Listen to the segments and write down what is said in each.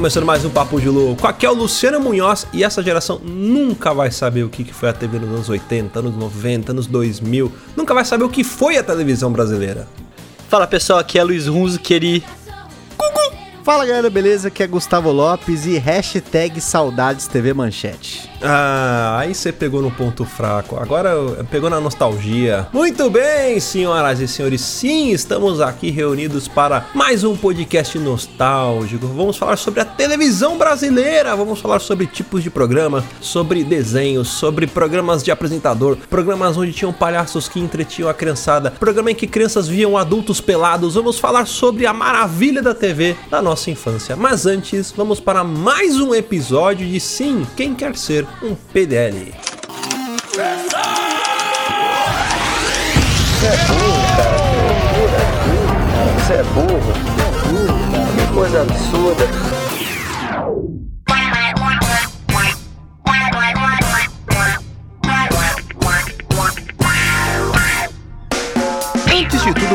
começando mais um Papo de Louco. Aqui é o Luciano Munhoz e essa geração nunca vai saber o que foi a TV nos anos 80, anos 90, anos 2000. Nunca vai saber o que foi a televisão brasileira. Fala pessoal, aqui é Luiz Runzo, queri. Fala galera, beleza? Aqui é Gustavo Lopes e hashtag Saudades TV Manchete. Ah, aí você pegou no ponto fraco. Agora pegou na nostalgia. Muito bem, senhoras e senhores. Sim, estamos aqui reunidos para mais um podcast nostálgico. Vamos falar sobre a televisão brasileira. Vamos falar sobre tipos de programa, sobre desenhos, sobre programas de apresentador, programas onde tinham palhaços que entretinham a criançada, programa em que crianças viam adultos pelados. Vamos falar sobre a maravilha da TV da nossa infância. Mas antes, vamos para mais um episódio de Sim, quem quer ser um PDL. Você é burro, cara. Você é burro. Você é burro, cara. Que coisa absurda.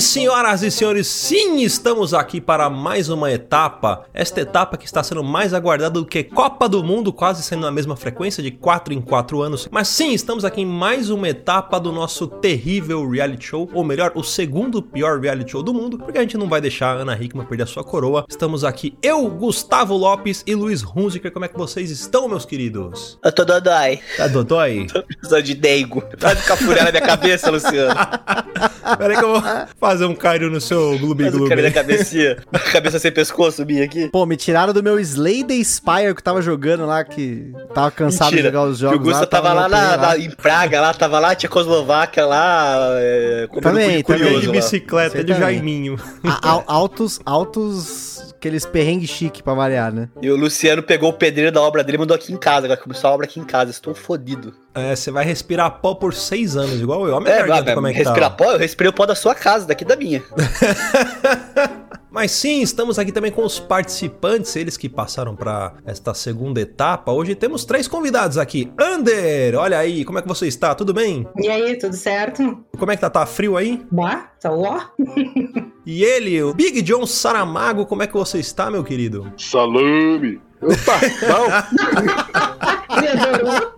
Senhoras e senhores, sim, estamos aqui para mais uma etapa. Esta etapa que está sendo mais aguardada do que Copa do Mundo, quase sendo na mesma frequência de 4 em 4 anos. Mas sim, estamos aqui em mais uma etapa do nosso terrível reality show, ou melhor, o segundo pior reality show do mundo, porque a gente não vai deixar a Ana Hickman perder a sua coroa. Estamos aqui, eu, Gustavo Lopes e Luiz Hunziker. Como é que vocês estão, meus queridos? Eu tô dodói. Tá dodói? Tô precisando de dengo. Faz um cafuné na minha cabeça, Luciano. Peraí que eu vou fazer um carinho no seu glubi um glubi. na cabecinha. Cabeça sem pescoço, minha aqui. Pô, me tiraram do meu Slay the Spire que eu tava jogando lá, que tava cansado de jogar os Que o jogos Gusta lá. tava lá na, na- em Praga, lá, tava lá, Tchecoslováquia lá, é, Também, de também. de curioso lá. bicicleta Você de também. Jaiminho. A- al- altos, altos, aqueles perrengues chique pra variar, né? E o Luciano pegou o pedreiro da obra dele e mandou aqui em casa. Agora começou a obra aqui em casa. Estou fodido. É, você vai respirar pó por seis anos, igual eu. Olha É, vai, como é que respirar tá. pó? Eu respirei o pó da sua casa, daqui da minha. Mas sim, estamos aqui também com os participantes, eles que passaram para esta segunda etapa. Hoje temos três convidados aqui. Ander, olha aí, como é que você está? Tudo bem? E aí, tudo certo? Como é que tá? Tá frio aí? Boa? Tá ó? E ele, o Big John Saramago, como é que você está, meu querido? Salame! Opa, não! Me adorou?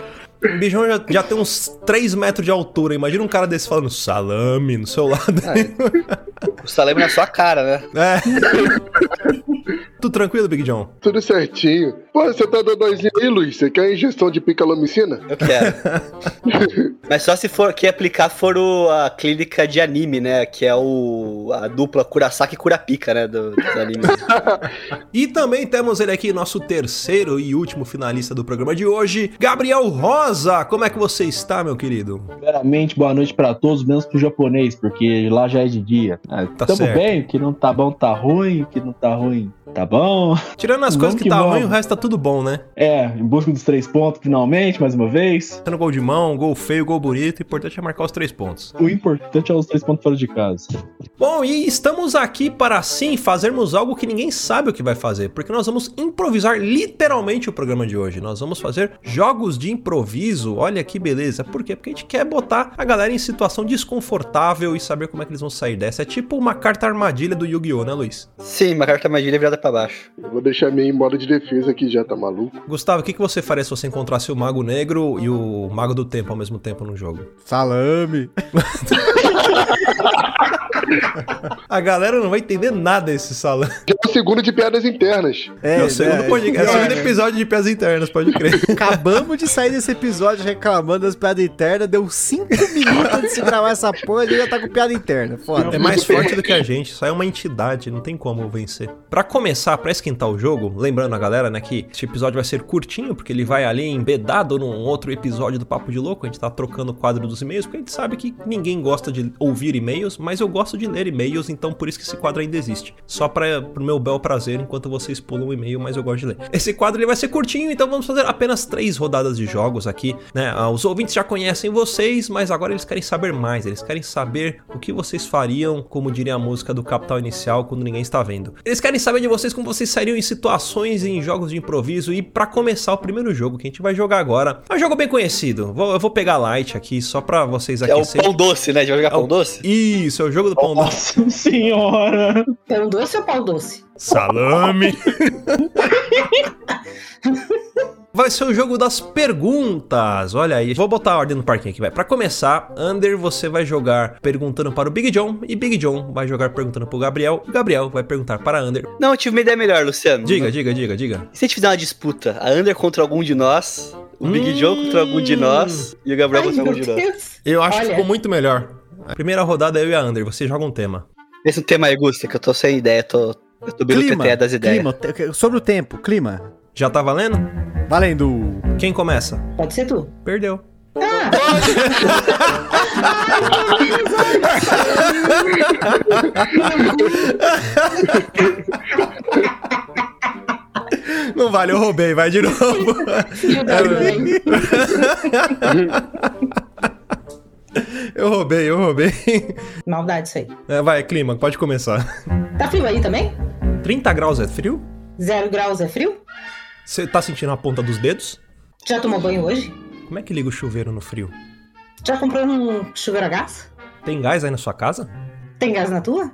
O Big John já, já tem uns 3 metros de altura. Imagina um cara desse falando salame no seu lado. O salame na sua cara, né? É. Tudo tranquilo, Big John? Tudo certinho. Pô, você tá dodóizinho aí, Luiz? Você quer injeção de picalomicina? Eu quero. Mas só se for que aplicar for o, a clínica de anime, né? Que é o a dupla Kurasaki e Kurapika, né? Do, dos animes. E também temos ele aqui, nosso terceiro e último finalista do programa de hoje, Gabriel Rosa. Como é que você está, meu querido? Primeiramente, boa noite pra todos, menos pro japonês, porque lá já é de dia. Ah, Tá tamo certo. bem, o que não tá bom tá ruim, o que não tá ruim tá bom. Tirando as Vamos coisas que, que tá vamos. ruim, o resto tá tudo bom, né? É, em busca dos três pontos, finalmente, mais uma vez. Tendo gol de mão, gol feio, gol bonito, o importante é marcar os três pontos. O importante é os três pontos fora de casa. Bom, e estamos aqui para sim fazermos algo que ninguém sabe o que vai fazer, porque nós vamos improvisar literalmente o programa de hoje. Nós vamos fazer jogos de improviso. Olha que beleza. Por quê? Porque a gente quer botar a galera em situação desconfortável e saber como é que eles vão sair dessa. É tipo uma carta armadilha do Yu-Gi-Oh, né, Luiz? Sim, uma carta magia virada pra baixo. Eu vou deixar minha em modo de defesa aqui já, tá maluco? Gustavo, o que, que você faria se você encontrasse o Mago Negro e o Mago do Tempo ao mesmo tempo no jogo? Salame. A galera não vai entender nada desse salão. Já é o segundo de piadas internas. É, É, o segundo, é, podcast, é o é, segundo episódio de Pés Internas, pode crer. Acabamos de sair desse episódio reclamando das piadas internas. Deu 5 minutos de se gravar essa porra e já tá com piada interna. Foda. É mais forte do que a gente, aí é uma entidade, não tem como vencer. Pra começar, pra esquentar o jogo, lembrando a galera, né, que esse episódio vai ser curtinho, porque ele vai ali embedado num outro episódio do Papo de Louco, a gente tá trocando o quadro dos e-mails, porque a gente sabe que ninguém gosta de ouvir e-mails, mas eu gosto de ler e-mails, então por isso que esse quadro ainda existe. Só pra, pro meu bel prazer, enquanto vocês pulam o e-mail, mas eu gosto de ler. Esse quadro ele vai ser curtinho, então vamos fazer apenas três rodadas de jogos aqui, né? Ah, Os ouvintes já conhecem vocês, mas agora eles querem saber mais, eles querem saber o que vocês fariam, como diria a música do Capital Inicial, quando ninguém está vendo. Eles querem saber de vocês como vocês sairiam em situações em jogos de improviso e pra começar o primeiro jogo que a gente vai jogar agora, é um jogo bem conhecido. Vou- eu vou pegar light aqui só pra vocês É o aquecerem. pão doce, né? A gente vai jogar pão doce? Isso, é o jogo do pão doce. Nossa senhora! Pão doce ou pau doce? Salame! Vai ser o jogo das perguntas. Olha aí, vou botar a ordem no parquinho aqui, vai. Pra começar, Under você vai jogar perguntando para o Big John e Big John vai jogar perguntando pro Gabriel. E Gabriel vai perguntar para Under. Não, eu tive uma ideia melhor, Luciano. Diga, diga, diga, diga. E se a gente fizer uma disputa? A Under contra algum de nós, o Big Hum. John contra algum de nós e o Gabriel Ai, contra algum de nós. Eu acho que Olha. ficou muito melhor. Primeira rodada é eu e a Under, você joga um tema. Esse é tema aí, Gusta, que eu tô sem ideia, tô, eu tô Clima, TT das ideias. clima, sobre o tempo, clima. Já tá valendo? Valendo. Quem começa? Pode ser tu. Perdeu. Ah, Não vale, eu roubei, vai de novo. Eu roubei, eu roubei. Maldade isso aí. É, vai, clima, pode começar. Tá frio aí também? 30 graus é frio? Zero graus é frio? Você tá sentindo a ponta dos dedos? Já tomou banho hoje? Como é que liga o chuveiro no frio? Já comprou um chuveiro a gás? Tem gás aí na sua casa? Tem gás na tua?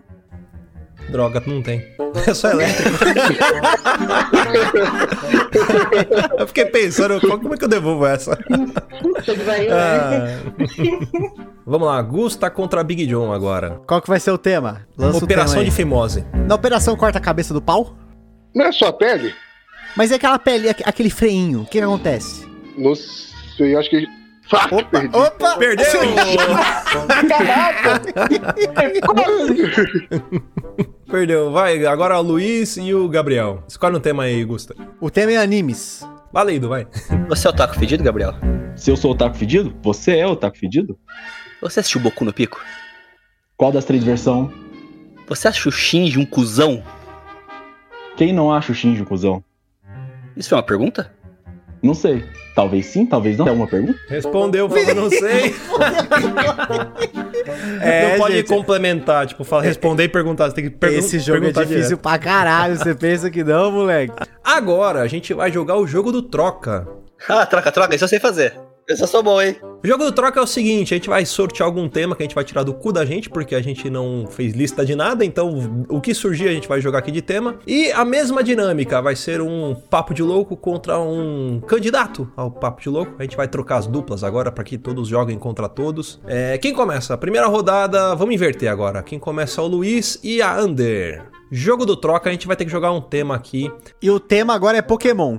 Droga, não tem. É só elétrico. eu fiquei pensando, como é que eu devolvo essa? Puta que pariu, né? Ah. Vamos lá, Gusta contra Big John agora. Qual que vai ser o tema? Lança Operação o tema de fimose. Na operação corta a cabeça do pau? Não é só a pele? Mas é aquela pele, aqu- aquele freinho. O que, que acontece? Não sei, acho que. Fuck, perdi. Opa! Perdeu! Perdeu. Vai, agora o Luiz e o Gabriel. Escolhe um tema aí, Gusta. O tema é animes. Valendo, vai. Você é o taco fedido, Gabriel? Se eu sou o taco fedido, você é o taco fedido? Você assistiu Boku no Pico? Qual das três versões? Você acha o Shinji um cuzão? Quem não acha o Shinji um cuzão? Isso foi uma pergunta? Não sei. Talvez sim, talvez não. É uma pergunta? Respondeu, falou, não sei. É, não pode gente. complementar, tipo, fala, responder e perguntar. Você tem que pergun Esse jogo é difícil direto. pra caralho. Você pensa que não, moleque? Agora a gente vai jogar o jogo do troca. Ah, troca, troca, isso eu sei fazer. Eu só sou bom, hein? O jogo do troca é o seguinte, a gente vai sortear algum tema que a gente vai tirar do cu da gente, porque a gente não fez lista de nada, então o que surgir a gente vai jogar aqui de tema. E a mesma dinâmica, vai ser um papo de louco contra um candidato ao papo de louco. A gente vai trocar as duplas agora para que todos joguem contra todos. É, quem começa? Primeira rodada, vamos inverter agora. Quem começa é o Luiz e a Under. Jogo do troca, a gente vai ter que jogar um tema aqui. E o tema agora é Pokémon.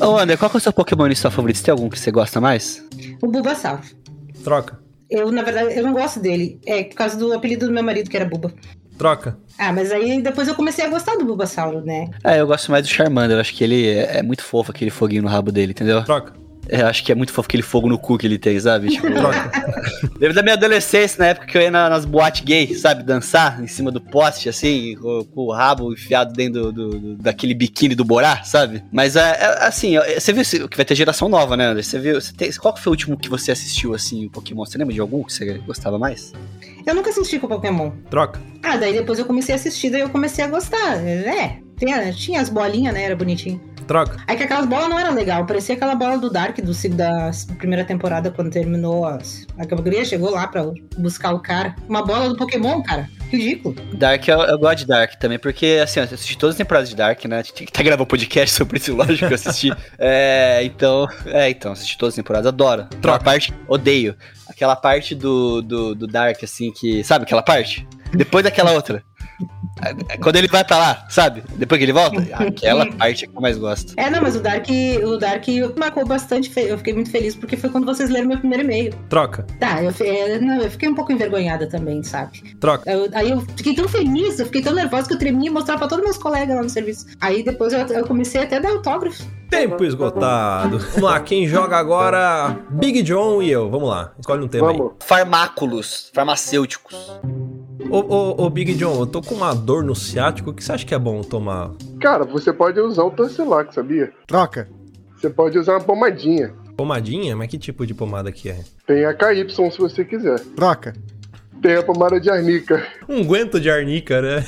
Ô, André, qual que é o seu Pokémon sua favorito? Você tem algum que você gosta mais? O Bulbasaur. Troca, Eu, na verdade, eu não gosto dele. É por causa do apelido do meu marido, que era Buba. troca. Ah, mas aí depois eu comecei a gostar do Bulbasaur, né? Ah, eu gosto mais do Charmander. Eu acho que ele é, é muito fofo, aquele foguinho no rabo dele, entendeu? Troca. É, acho que é muito fofo aquele fogo no cu que ele tem, sabe? Tipo, lembro da minha adolescência, na época que eu ia na- nas boates gay, sabe? Dançar em cima do poste, assim, com, com o rabo enfiado dentro do, do- do- daquele biquíni do Borá, sabe? Mas, é, é, assim, você viu esse- que vai ter geração nova, né, André? Você viu, você tem- qual foi o último que você assistiu, assim, o Pokémon? Você lembra de algum que você gostava mais? Eu nunca assisti com Pokémon. Troca. Ah, daí depois eu comecei a assistir, daí eu comecei a gostar. É, tinha, tinha as bolinhas, né? Era bonitinho. Troca. Aí que aquelas bolas não eram legal, parecia aquela bola do Dark do da primeira temporada, quando terminou as, a categoria, chegou lá pra buscar o cara. Uma bola do Pokémon, cara. Ridículo. Dark, eu, eu gosto de Dark também, porque, assim, eu assisti todas as temporadas de Dark, né? Tinha que até gravar um podcast sobre isso, lógico que eu assisti. é, então, é, então, assisti todas as temporadas, adoro. Aquela Troca. parte, odeio. Aquela parte do, do, do Dark, assim, que. Sabe aquela parte? Depois daquela outra. Quando ele vai pra lá, sabe? Depois que ele volta. Aquela parte é que eu mais gosto. É, não, mas o Dark, o Dark marcou bastante. Eu fiquei muito feliz porque foi quando vocês leram meu primeiro e-mail. Troca. Tá, eu, é, não, eu fiquei um pouco envergonhada também, sabe? Troca. Eu- aí eu fiquei tão feliz, eu fiquei tão nervosa que eu tremia e mostrava pra todos meus colegas lá no serviço. Aí depois eu, eu comecei até a dar autógrafo. Tempo esgotado. Vamos lá, quem joga agora? Big John e eu. Vamos lá, escolhe um tema aí. Vamos. Farmáculos, farmacêuticos. Ô, ô, ô, Big John, eu tô com uma dor no ciático. O que você acha que é bom tomar? Cara, você pode usar o Torcilac, sabia? Troca. Você pode usar uma pomadinha. Pomadinha? Mas que tipo de pomada que é? Tem a KY se você quiser. Troca. Tem a pomada de arnica. Um guento de arnica, né?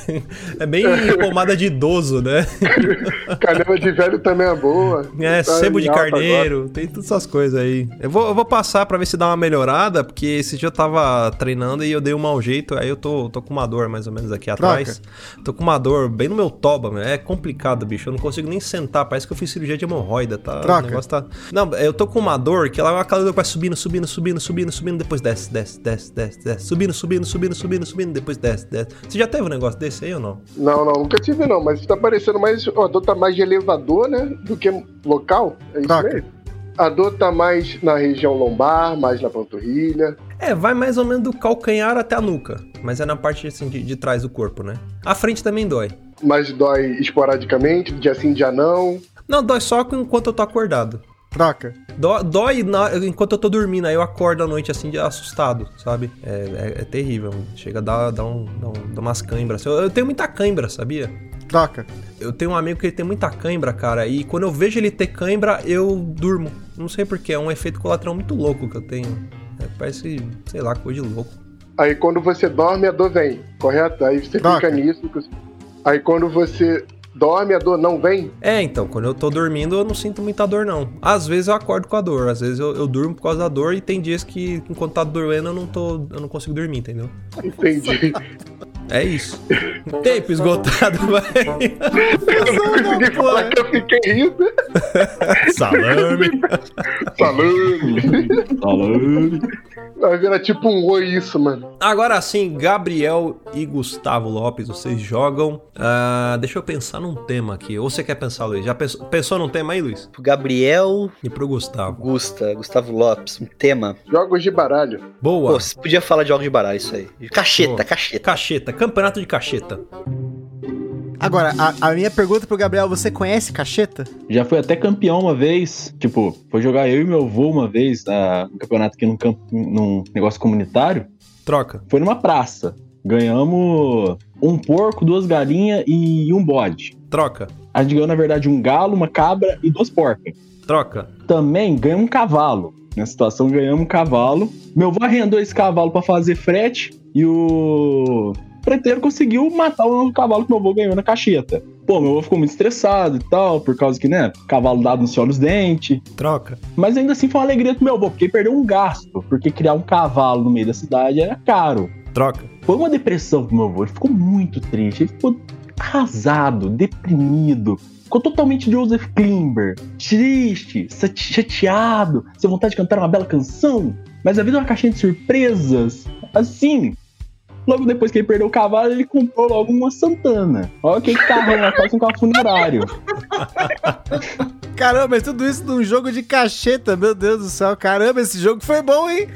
É bem pomada de idoso, né? Canela de velho também é boa. É, Tá sebo de carneiro, tem todas essas coisas aí. Eu vou, eu vou passar pra ver se dá uma melhorada, porque esse dia eu tava treinando e eu dei um mau jeito, aí eu tô, tô com uma dor mais ou menos aqui atrás. Tô com uma dor bem no meu toba, meu. é complicado, bicho. Eu não consigo nem sentar, parece que eu fiz cirurgia de hemorroida, tá? Troca. O negócio tá... Não, eu tô com uma dor que ela é aquela dor que vai subindo, subindo, subindo, subindo, subindo, depois desce, desce, desce, desce, desce, subindo, subindo, subindo, subindo, subindo, depois desce, desce. Você já teve um negócio desse aí ou não? Não, não, nunca tive não, mas tá parecendo mais. A dor tá mais de elevador, né? Do que local. É isso Troca. mesmo? A dor tá mais na região lombar, mais na panturrilha. É, vai mais ou menos do calcanhar até a nuca, mas é na parte assim de, de trás do corpo, né? A frente também dói. Mas dói esporadicamente, dia sim, dia não. Não, dói só enquanto eu tô acordado. Troca. Dó- Dói na- enquanto eu tô dormindo, aí eu acordo à noite assim, de assustado, sabe? É, é- é terrível. Chega a dar, dar, um, dar, um- dar umas câimbras. Eu, eu tenho muita cãibra, sabia? Troca. Eu tenho um amigo que ele tem muita cãibra, cara, e quando eu vejo ele ter cãibra, eu durmo. Não sei porquê, é um efeito colateral muito louco que eu tenho. É, parece, sei lá, coisa de louco. Aí quando você dorme, a dor vem, correto? Aí você Troca. fica nisso. Aí quando você dorme, a dor não vem. É, então, quando eu tô dormindo, eu não sinto muita dor, não. Às vezes eu acordo com a dor, às vezes eu, eu durmo por causa da dor, e tem dias que, enquanto tá doendo, eu não, tô, eu não consigo dormir, entendeu? Entendi. É isso. Tempo esgotado, vai. eu não consegui falar que eu fiquei rindo. Salame. Falando. Falando. Vai virar tipo um oi isso, mano. Agora sim, Gabriel e Gustavo Lopes, vocês jogam. Ah, deixa eu pensar num tema aqui. Ou você quer pensar, Luiz? Já pensou, pensou num tema aí, Luiz? Pro Gabriel E pro Gustavo. Gusta, Gustavo Lopes, um tema. Jogos de baralho. Boa. Pô, você podia falar de jogos de baralho, isso aí. Cacheta, Boa. cacheta. Cacheta, campeonato de cacheta. Agora, a, a minha pergunta pro Gabriel, você conhece cacheta? Já fui até campeão uma vez. Tipo, foi jogar eu e meu avô uma vez na, no campeonato aqui num, camp- num negócio comunitário. Troca. Foi numa praça. Ganhamos um porco, duas galinhas e um bode. Troca. A gente ganhou, na verdade, um galo, uma cabra e duas porcas. Troca. Também ganhamos um cavalo. Nessa situação, ganhamos um cavalo. Meu avô arrendou esse cavalo pra fazer frete e o preteiro conseguiu matar o cavalo que meu avô ganhou na cacheta. Pô, meu avô ficou muito estressado e tal, por causa que, né, cavalo dado no céu nos dentes. Troca. Mas ainda assim foi uma alegria pro meu avô, porque perdeu um gasto, porque criar um cavalo no meio da cidade era caro. Troca. Foi uma depressão pro meu avô, ele ficou muito triste, ele ficou arrasado, deprimido. Ficou totalmente Joseph Klimber, triste, chateado, sem vontade de cantar uma bela canção. Mas a vida é uma caixinha de surpresas. Assim, logo depois que ele perdeu o cavalo, ele comprou logo uma Santana. Olha que carro, né? quase um carro funerário. Caramba, mas tudo isso num jogo de cacheta, meu Deus do céu. Caramba, esse jogo foi bom, hein?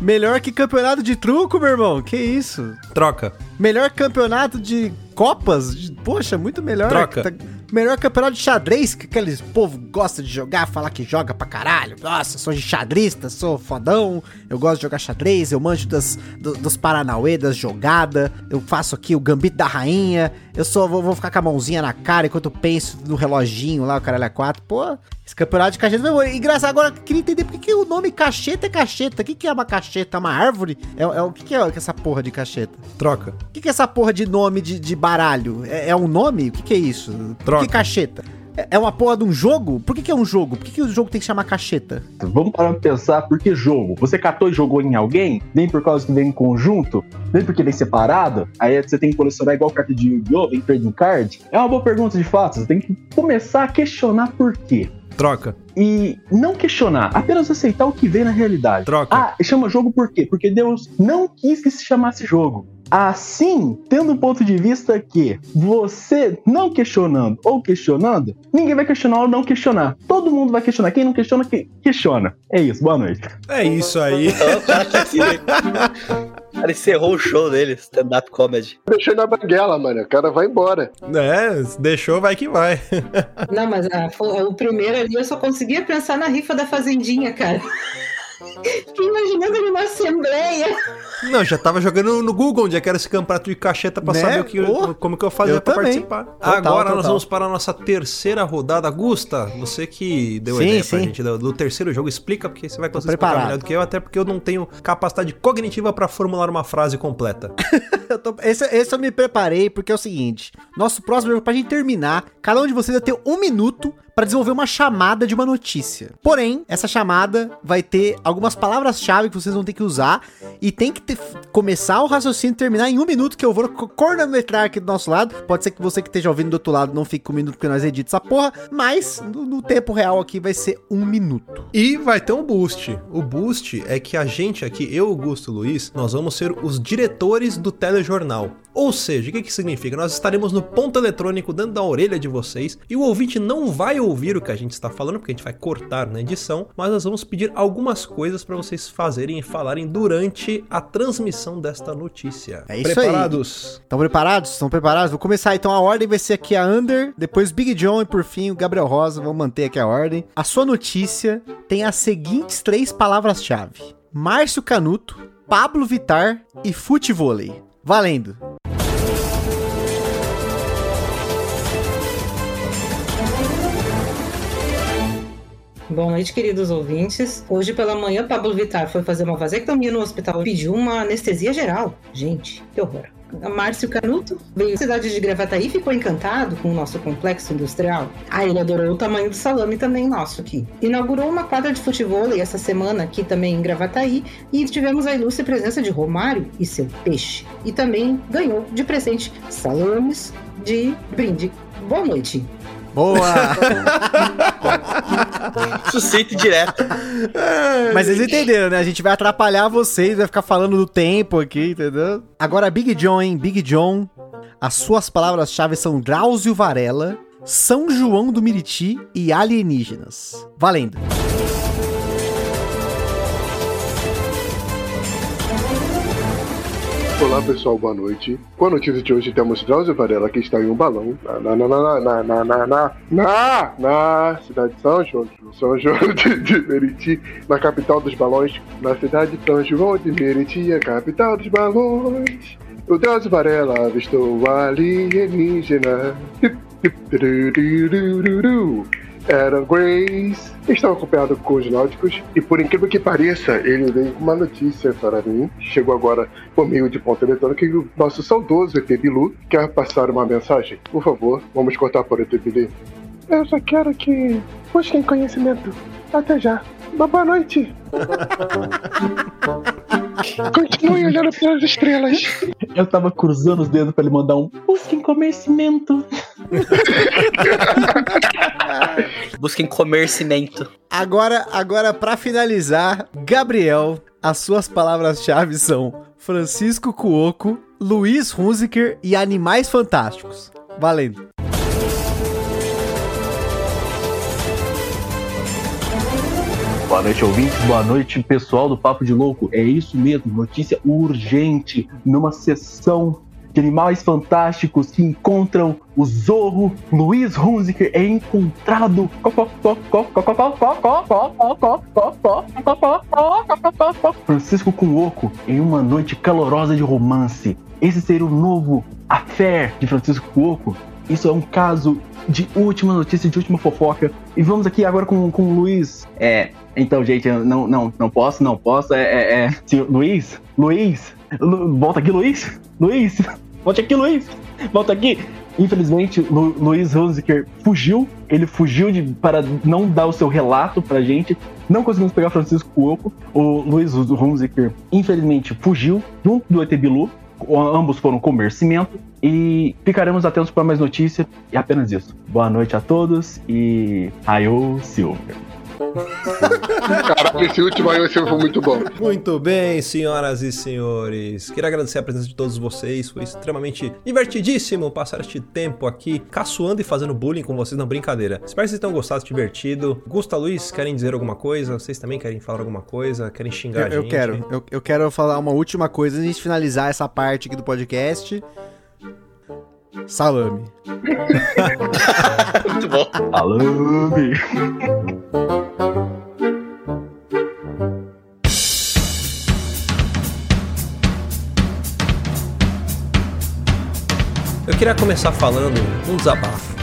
Melhor que campeonato de truco, meu irmão. Que isso? Troca. Melhor campeonato de Copas, poxa, muito melhor. Troca. Tá- melhor campeonato de xadrez, que aqueles povo gosta de jogar, falar que joga pra caralho. Nossa, sou de xadrista, sou fodão, eu gosto de jogar xadrez, eu manjo das, do- dos Paranauê, das jogadas, eu faço aqui o gambito da rainha, eu só vou, vou ficar com a mãozinha na cara enquanto penso no reloginho lá, o caralho é 4. Pô, esse campeonato de cacheta foi bom. engraçado. Agora, eu queria entender por que, que o nome cacheta é cacheta. O que, que é uma cacheta? Uma árvore? É, é, o que, que é essa porra de cacheta? Troca. O que, que é essa porra de nome de, de baralho? É, é um nome? O que, que é isso? Troca. que cacheta? É, é uma porra de um jogo? Por que, que é um jogo? Por que, que o jogo tem que chamar cacheta? Vamos parar pra pensar, por que jogo? Você catou e jogou em alguém? Nem por causa que vem em conjunto? Nem porque vem separado? Aí você tem que colecionar igual carta de Yu-Gi-Oh! Vem trading card? É uma boa pergunta de fato. Você tem que começar a questionar por quê. Troca. E não questionar, apenas aceitar o que vem na realidade. Troca. Ah, chama jogo por quê? Porque Deus não quis que se chamasse jogo. Assim, tendo um ponto de vista que você não questionando ou questionando, ninguém vai questionar ou não questionar. Todo mundo vai questionar. Quem não questiona, que questiona. É isso, boa noite. É isso aí. O cara tá? O cara encerrou o show dele, stand-up comedy. Deixou na banguela, mano. O cara vai embora. É, deixou, vai que vai. Não, mas ah, foi- o primeiro ali eu só conseguia pensar na rifa da Fazendinha, cara. Fiquei imaginando ele na Assembleia. Não, já tava jogando no Google onde é que era esse campeonato de cacheta pra Né? saber o que, Porra. como que eu fazia Eu pra também. participar. Total, Agora nós total. vamos para a nossa terceira rodada. Gusta, você que deu a Sim, ideia pra sim. gente do, do terceiro jogo, explica porque você vai conseguir explicar melhor do que eu, até porque eu não tenho capacidade cognitiva pra formular uma frase completa. Eu tô- esse, esse eu me preparei porque é o seguinte: nosso próximo jogo, pra gente terminar, cada um de vocês vai ter um minuto pra desenvolver uma chamada de uma notícia. Porém, essa chamada vai ter algumas palavras-chave que vocês vão ter que usar e tem que ter- começar o raciocínio e terminar em um minuto que eu vou co- cronometrar aqui do nosso lado. Pode ser que você que esteja ouvindo do outro lado não fique com um minuto porque nós editamos essa porra, mas no, no tempo real aqui vai ser um minuto. E vai ter um boost. O boost é que a gente aqui, eu, Augusto Luiz, nós vamos ser os diretores do telejornal. Ou seja, o que, que significa? Nós estaremos no ponto eletrônico dentro da orelha de vocês e o ouvinte não vai ouvir o que a gente está falando, porque a gente vai cortar na edição, mas nós vamos pedir algumas coisas para vocês fazerem e falarem durante a transmissão desta notícia. É isso aí. Preparados? Estão preparados? Estão preparados? Vou começar então. A ordem vai ser aqui a Under, depois Big John e por fim o Gabriel Rosa. Vamos manter aqui a ordem. A sua notícia tem as seguintes três palavras-chave: Márcio Canuto, Pablo Vitar e futevôlei. Valendo! Boa noite, queridos ouvintes. Hoje pela manhã, Pablo Vittar foi fazer uma vasectomia no hospital e pediu uma anestesia geral. Gente, que horror. Márcio Canuto veio à cidade de Gravataí e ficou encantado com o nosso complexo industrial. Ah, ele adorou o tamanho do salame também nosso aqui. Inaugurou uma quadra de futebol essa semana aqui também em Gravataí e tivemos a ilustre presença de Romário e seu peixe. E também ganhou de presente salames de brinde. Boa noite. Boa! Sucinto e direto. Mas vocês entenderam, né? A gente vai atrapalhar vocês, vai ficar falando do tempo aqui, entendeu? Agora, Big John, hein? Big John. As suas palavras-chave são Drauzio Varela, São João do Miriti e alienígenas. Valendo! Olá pessoal, boa noite. Com a notícia de hoje temos Drauzio Varela que está em um balão na, na, na, na, na, na, na, na, na cidade de São João, São João de, de Meriti, na capital dos balões, na cidade de São João de Meriti, a capital dos balões. O Drauzio Varela avistou alienígena. Era Grace. Estou acompanhado com os náuticos e, por incrível que pareça, ele veio com uma notícia para mim. Chegou agora por meio de ponto eletrônico e o nosso saudoso ET Bilu quer passar uma mensagem. Por favor, vamos cortar para o ET Bilu. Eu só quero que busquem conhecimento. Até já. Boa noite. Continue olhando pelas estrelas. Eu tava cruzando os dedos pra ele mandar um busquem conhecimento. Busquem comercimento. Agora, agora para finalizar, Gabriel, as suas palavras-chave são Francisco Cuoco, Luiz Hunziker e Animais Fantásticos. Valendo. Boa noite, ouvintes. Boa noite, pessoal do Papo de Louco. É isso mesmo, notícia urgente numa sessão Animais Fantásticos que encontram o Zorro, Luiz Hunziker é encontrado. Francisco Cuoco em uma noite calorosa de romance. Esse seria o novo affair de Francisco Cuoco. Isso é um caso de última notícia, de última fofoca. E vamos aqui agora com, com o Luiz. É, então, gente, não, não, não posso, não posso. É, é, é. Senhor, Luiz, Luiz, Lu- volta aqui, Luiz, Luiz, volte aqui, Luiz, volta aqui. Infelizmente, Lu, Luiz Hunziker fugiu. Ele fugiu de, para não dar o seu relato pra gente. Não conseguimos pegar Francisco Cuoco. O Luiz Hunziker, infelizmente, fugiu junto do ET Bilu. Ambos foram comer cimento. E ficaremos atentos para mais notícias. E apenas isso. Boa noite a todos e. Raio Silver. Caraca, esse último aí foi muito bom. Muito bem, senhoras e senhores. Queria agradecer a presença de todos vocês. Foi extremamente divertidíssimo passar este tempo aqui caçoando e fazendo bullying com vocês na brincadeira. Espero que vocês tenham gostado, divertido. Gusta, Luiz, querem dizer alguma coisa? Vocês também querem falar alguma coisa? Querem xingar Eu, a eu gente? quero, eu, eu quero falar uma última coisa antes de finalizar essa parte aqui do podcast. Salame. Muito bom. Salame! Eu queria começar falando um desabafo.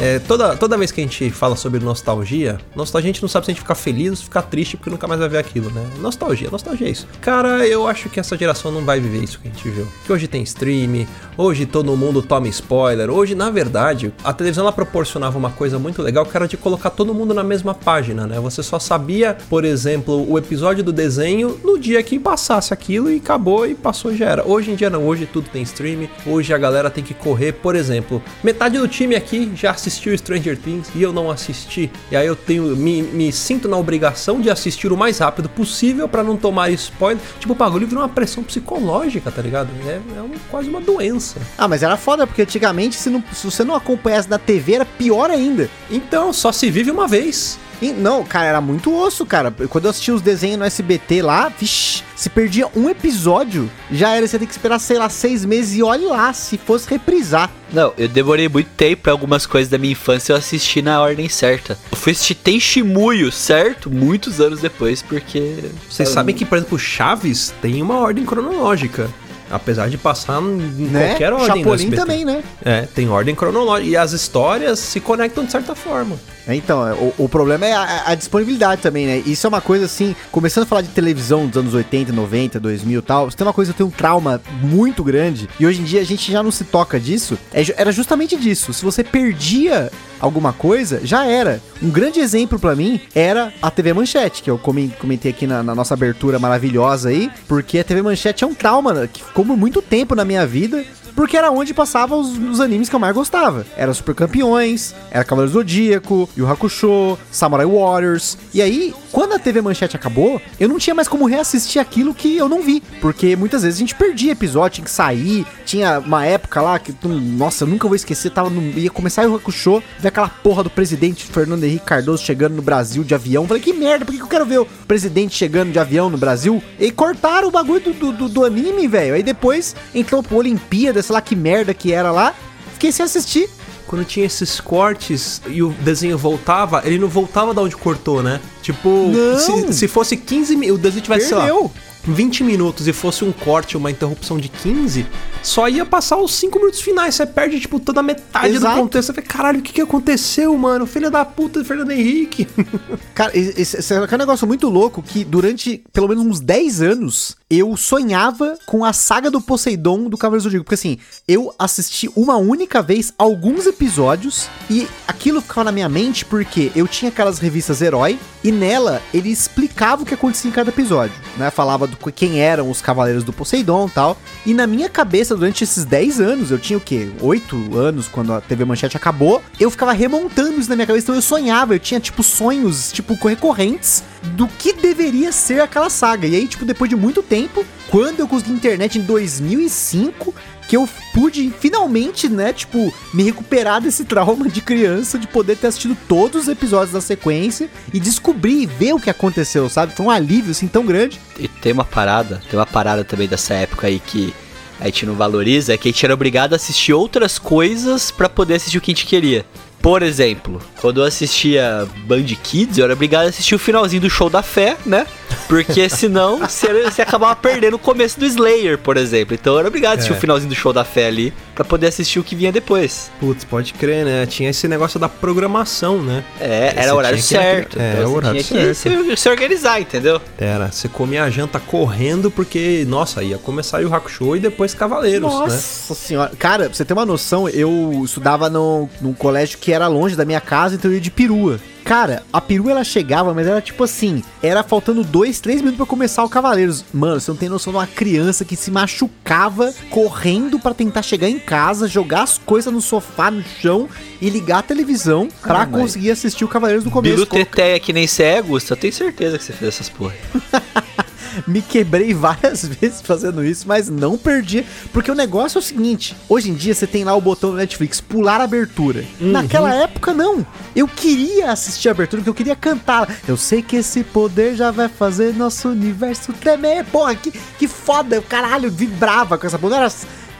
É, toda, toda vez que a gente fala sobre nostalgia, nostalgia a gente não sabe se a gente ficar feliz ou ficar triste porque nunca mais vai ver aquilo, né? Nostalgia, nostalgia é isso. Cara, eu acho que essa geração não vai viver isso que a gente viu. Que hoje tem stream, hoje todo mundo toma spoiler. Hoje, na verdade, a televisão ela proporcionava uma coisa muito legal que era de colocar todo mundo na mesma página, né? Você só sabia, por exemplo, o episódio do desenho no dia que passasse aquilo e acabou e passou já era. Hoje em dia não, hoje tudo tem stream, hoje a galera tem que correr, por exemplo, metade do time aqui já assistiu Stranger Things e eu não assisti. E aí eu tenho me, me sinto na obrigação de assistir o mais rápido possível pra não tomar spoiler. Tipo, o bagulho virou uma pressão psicológica, tá ligado? É, é um- quase uma doença. Ah, mas era foda, porque antigamente, se, não- se você não acompanhasse na TV, era pior ainda. Então, só se vive uma vez. E, não, cara, era muito osso, cara. Quando eu assistia os desenhos no SBT lá, vixi, se perdia um episódio, já era, você tem que esperar, sei lá, seis meses e olhe lá, se fosse reprisar. Não, eu demorei muito tempo pra algumas coisas da minha infância eu assisti na ordem certa. Eu fui assistir Tenchimuyo, certo? Muitos anos depois, porque... Vocês sabem que, por exemplo, Chaves tem uma ordem cronológica. Apesar de passar em Né? qualquer ordem. Chapolin também, né? É, tem ordem cronológica. E as histórias se conectam de certa forma. É, Então, é, o, o problema é a, a disponibilidade também, né? Isso é uma coisa assim, começando a falar de televisão dos anos 80, 90, 2000 e tal, se tem uma coisa eu tenho um trauma muito grande, e hoje em dia a gente já não se toca disso, é era justamente disso. Se você perdia alguma coisa, já era. Um grande exemplo pra mim era a TV Manchete, que eu comen- comentei aqui na, na nossa abertura maravilhosa aí, porque a TV Manchete é um trauma que ficou muito tempo na minha vida, porque era onde passava os, os animes que eu mais gostava. Era Super Campeões, era Cavaleiro Zodíaco, Yu Hakusho, Samurai Warriors. E aí, quando a TV Manchete acabou, eu não tinha mais como reassistir aquilo que eu não vi. Porque muitas vezes a gente perdia episódio, tinha que sair. Tinha uma época lá que, nossa, eu nunca vou esquecer, tava no, ia começar o Hakusho, ver aquela porra do presidente Fernando Henrique Cardoso chegando no Brasil de avião. Falei, que merda, por que que eu quero ver o presidente chegando de avião no Brasil? E cortaram o bagulho do, do, do- do anime, velho. Aí depois entrou pro Olimpíada, sei lá que merda que era lá. Fiquei sem assistir. Quando tinha esses cortes e o desenho voltava, ele não voltava da onde cortou, né? Tipo, se, se fosse 15 minutos, o desenho tivesse, sei lá, Perdeu. 20 minutos e fosse um corte, uma interrupção de 15, só ia passar os 5 minutos finais. Você perde, tipo, toda a metade Exato. do contexto. Você fala, caralho, o que, que aconteceu, mano? Filha da puta de Fernando Henrique. Cara, esse, esse é um negócio muito louco que durante pelo menos uns 10 anos eu sonhava com a saga do Poseidon do Cavaleiro do Zodíaco. Porque assim, eu assisti uma única vez alguns episódios e aquilo ficava na minha mente porque eu tinha aquelas revistas Herói e nela ele explicava o que acontecia em cada episódio, né? Falava do quem eram os Cavaleiros do Poseidon e tal. E na minha cabeça, durante esses 10 anos, eu tinha o quê? 8 anos quando a TV Manchete acabou, eu ficava remontando isso na minha cabeça. Então eu sonhava, eu tinha, tipo, sonhos, tipo, recorrentes do que deveria ser aquela saga. E aí, tipo, depois de muito tempo, quando eu consegui internet em 2005, que eu pude finalmente, né, tipo, me recuperar desse trauma de criança de poder ter assistido todos os episódios da sequência e descobrir e ver o que aconteceu, sabe? Foi um alívio assim tão grande. E tem uma parada, tem uma parada também dessa época aí que a gente não valoriza, é que a gente era obrigado a assistir outras coisas pra poder assistir o que a gente queria. Por exemplo, quando eu assistia Band Kids, eu era obrigado a assistir o finalzinho do show da fé, né? Porque senão você, você acabava perdendo o começo do Slayer, por exemplo. Então eu era obrigado a assistir É. o finalzinho do show da fé ali pra poder assistir o que vinha depois. Putz, pode crer, né? Tinha esse negócio da programação, né? É, era o horário que- certo. é, então o você horário tinha que se, se organizar, entendeu? Era, você comia a janta correndo porque, nossa, ia começar o Hakusho e depois Cavaleiros, né? Nossa senhora. Cara, pra você ter uma noção, eu estudava no, num colégio que era longe da minha casa, então eu ia de perua. Cara, a perua ela chegava, mas era tipo assim, era faltando dois, três minutos pra começar o Cavaleiros. Mano, você não tem noção de uma criança que se machucava correndo pra tentar chegar em casa, jogar as coisas no sofá, no chão e ligar a televisão pra Ah, conseguir assistir o Cavaleiros do começo. Bilu Teteia que nem você é, Gusta. Eu tenho certeza que você fez essas porra. Me quebrei várias vezes fazendo isso, mas não perdi. Porque o negócio é o seguinte: hoje em dia você tem lá o botão do Netflix, pular a abertura. Naquela época, não. Eu queria assistir a abertura, porque eu queria cantar. Eu sei que esse poder já vai fazer nosso universo tremer. Porra, que, que foda. O caralho vibrava com essa porra. Não era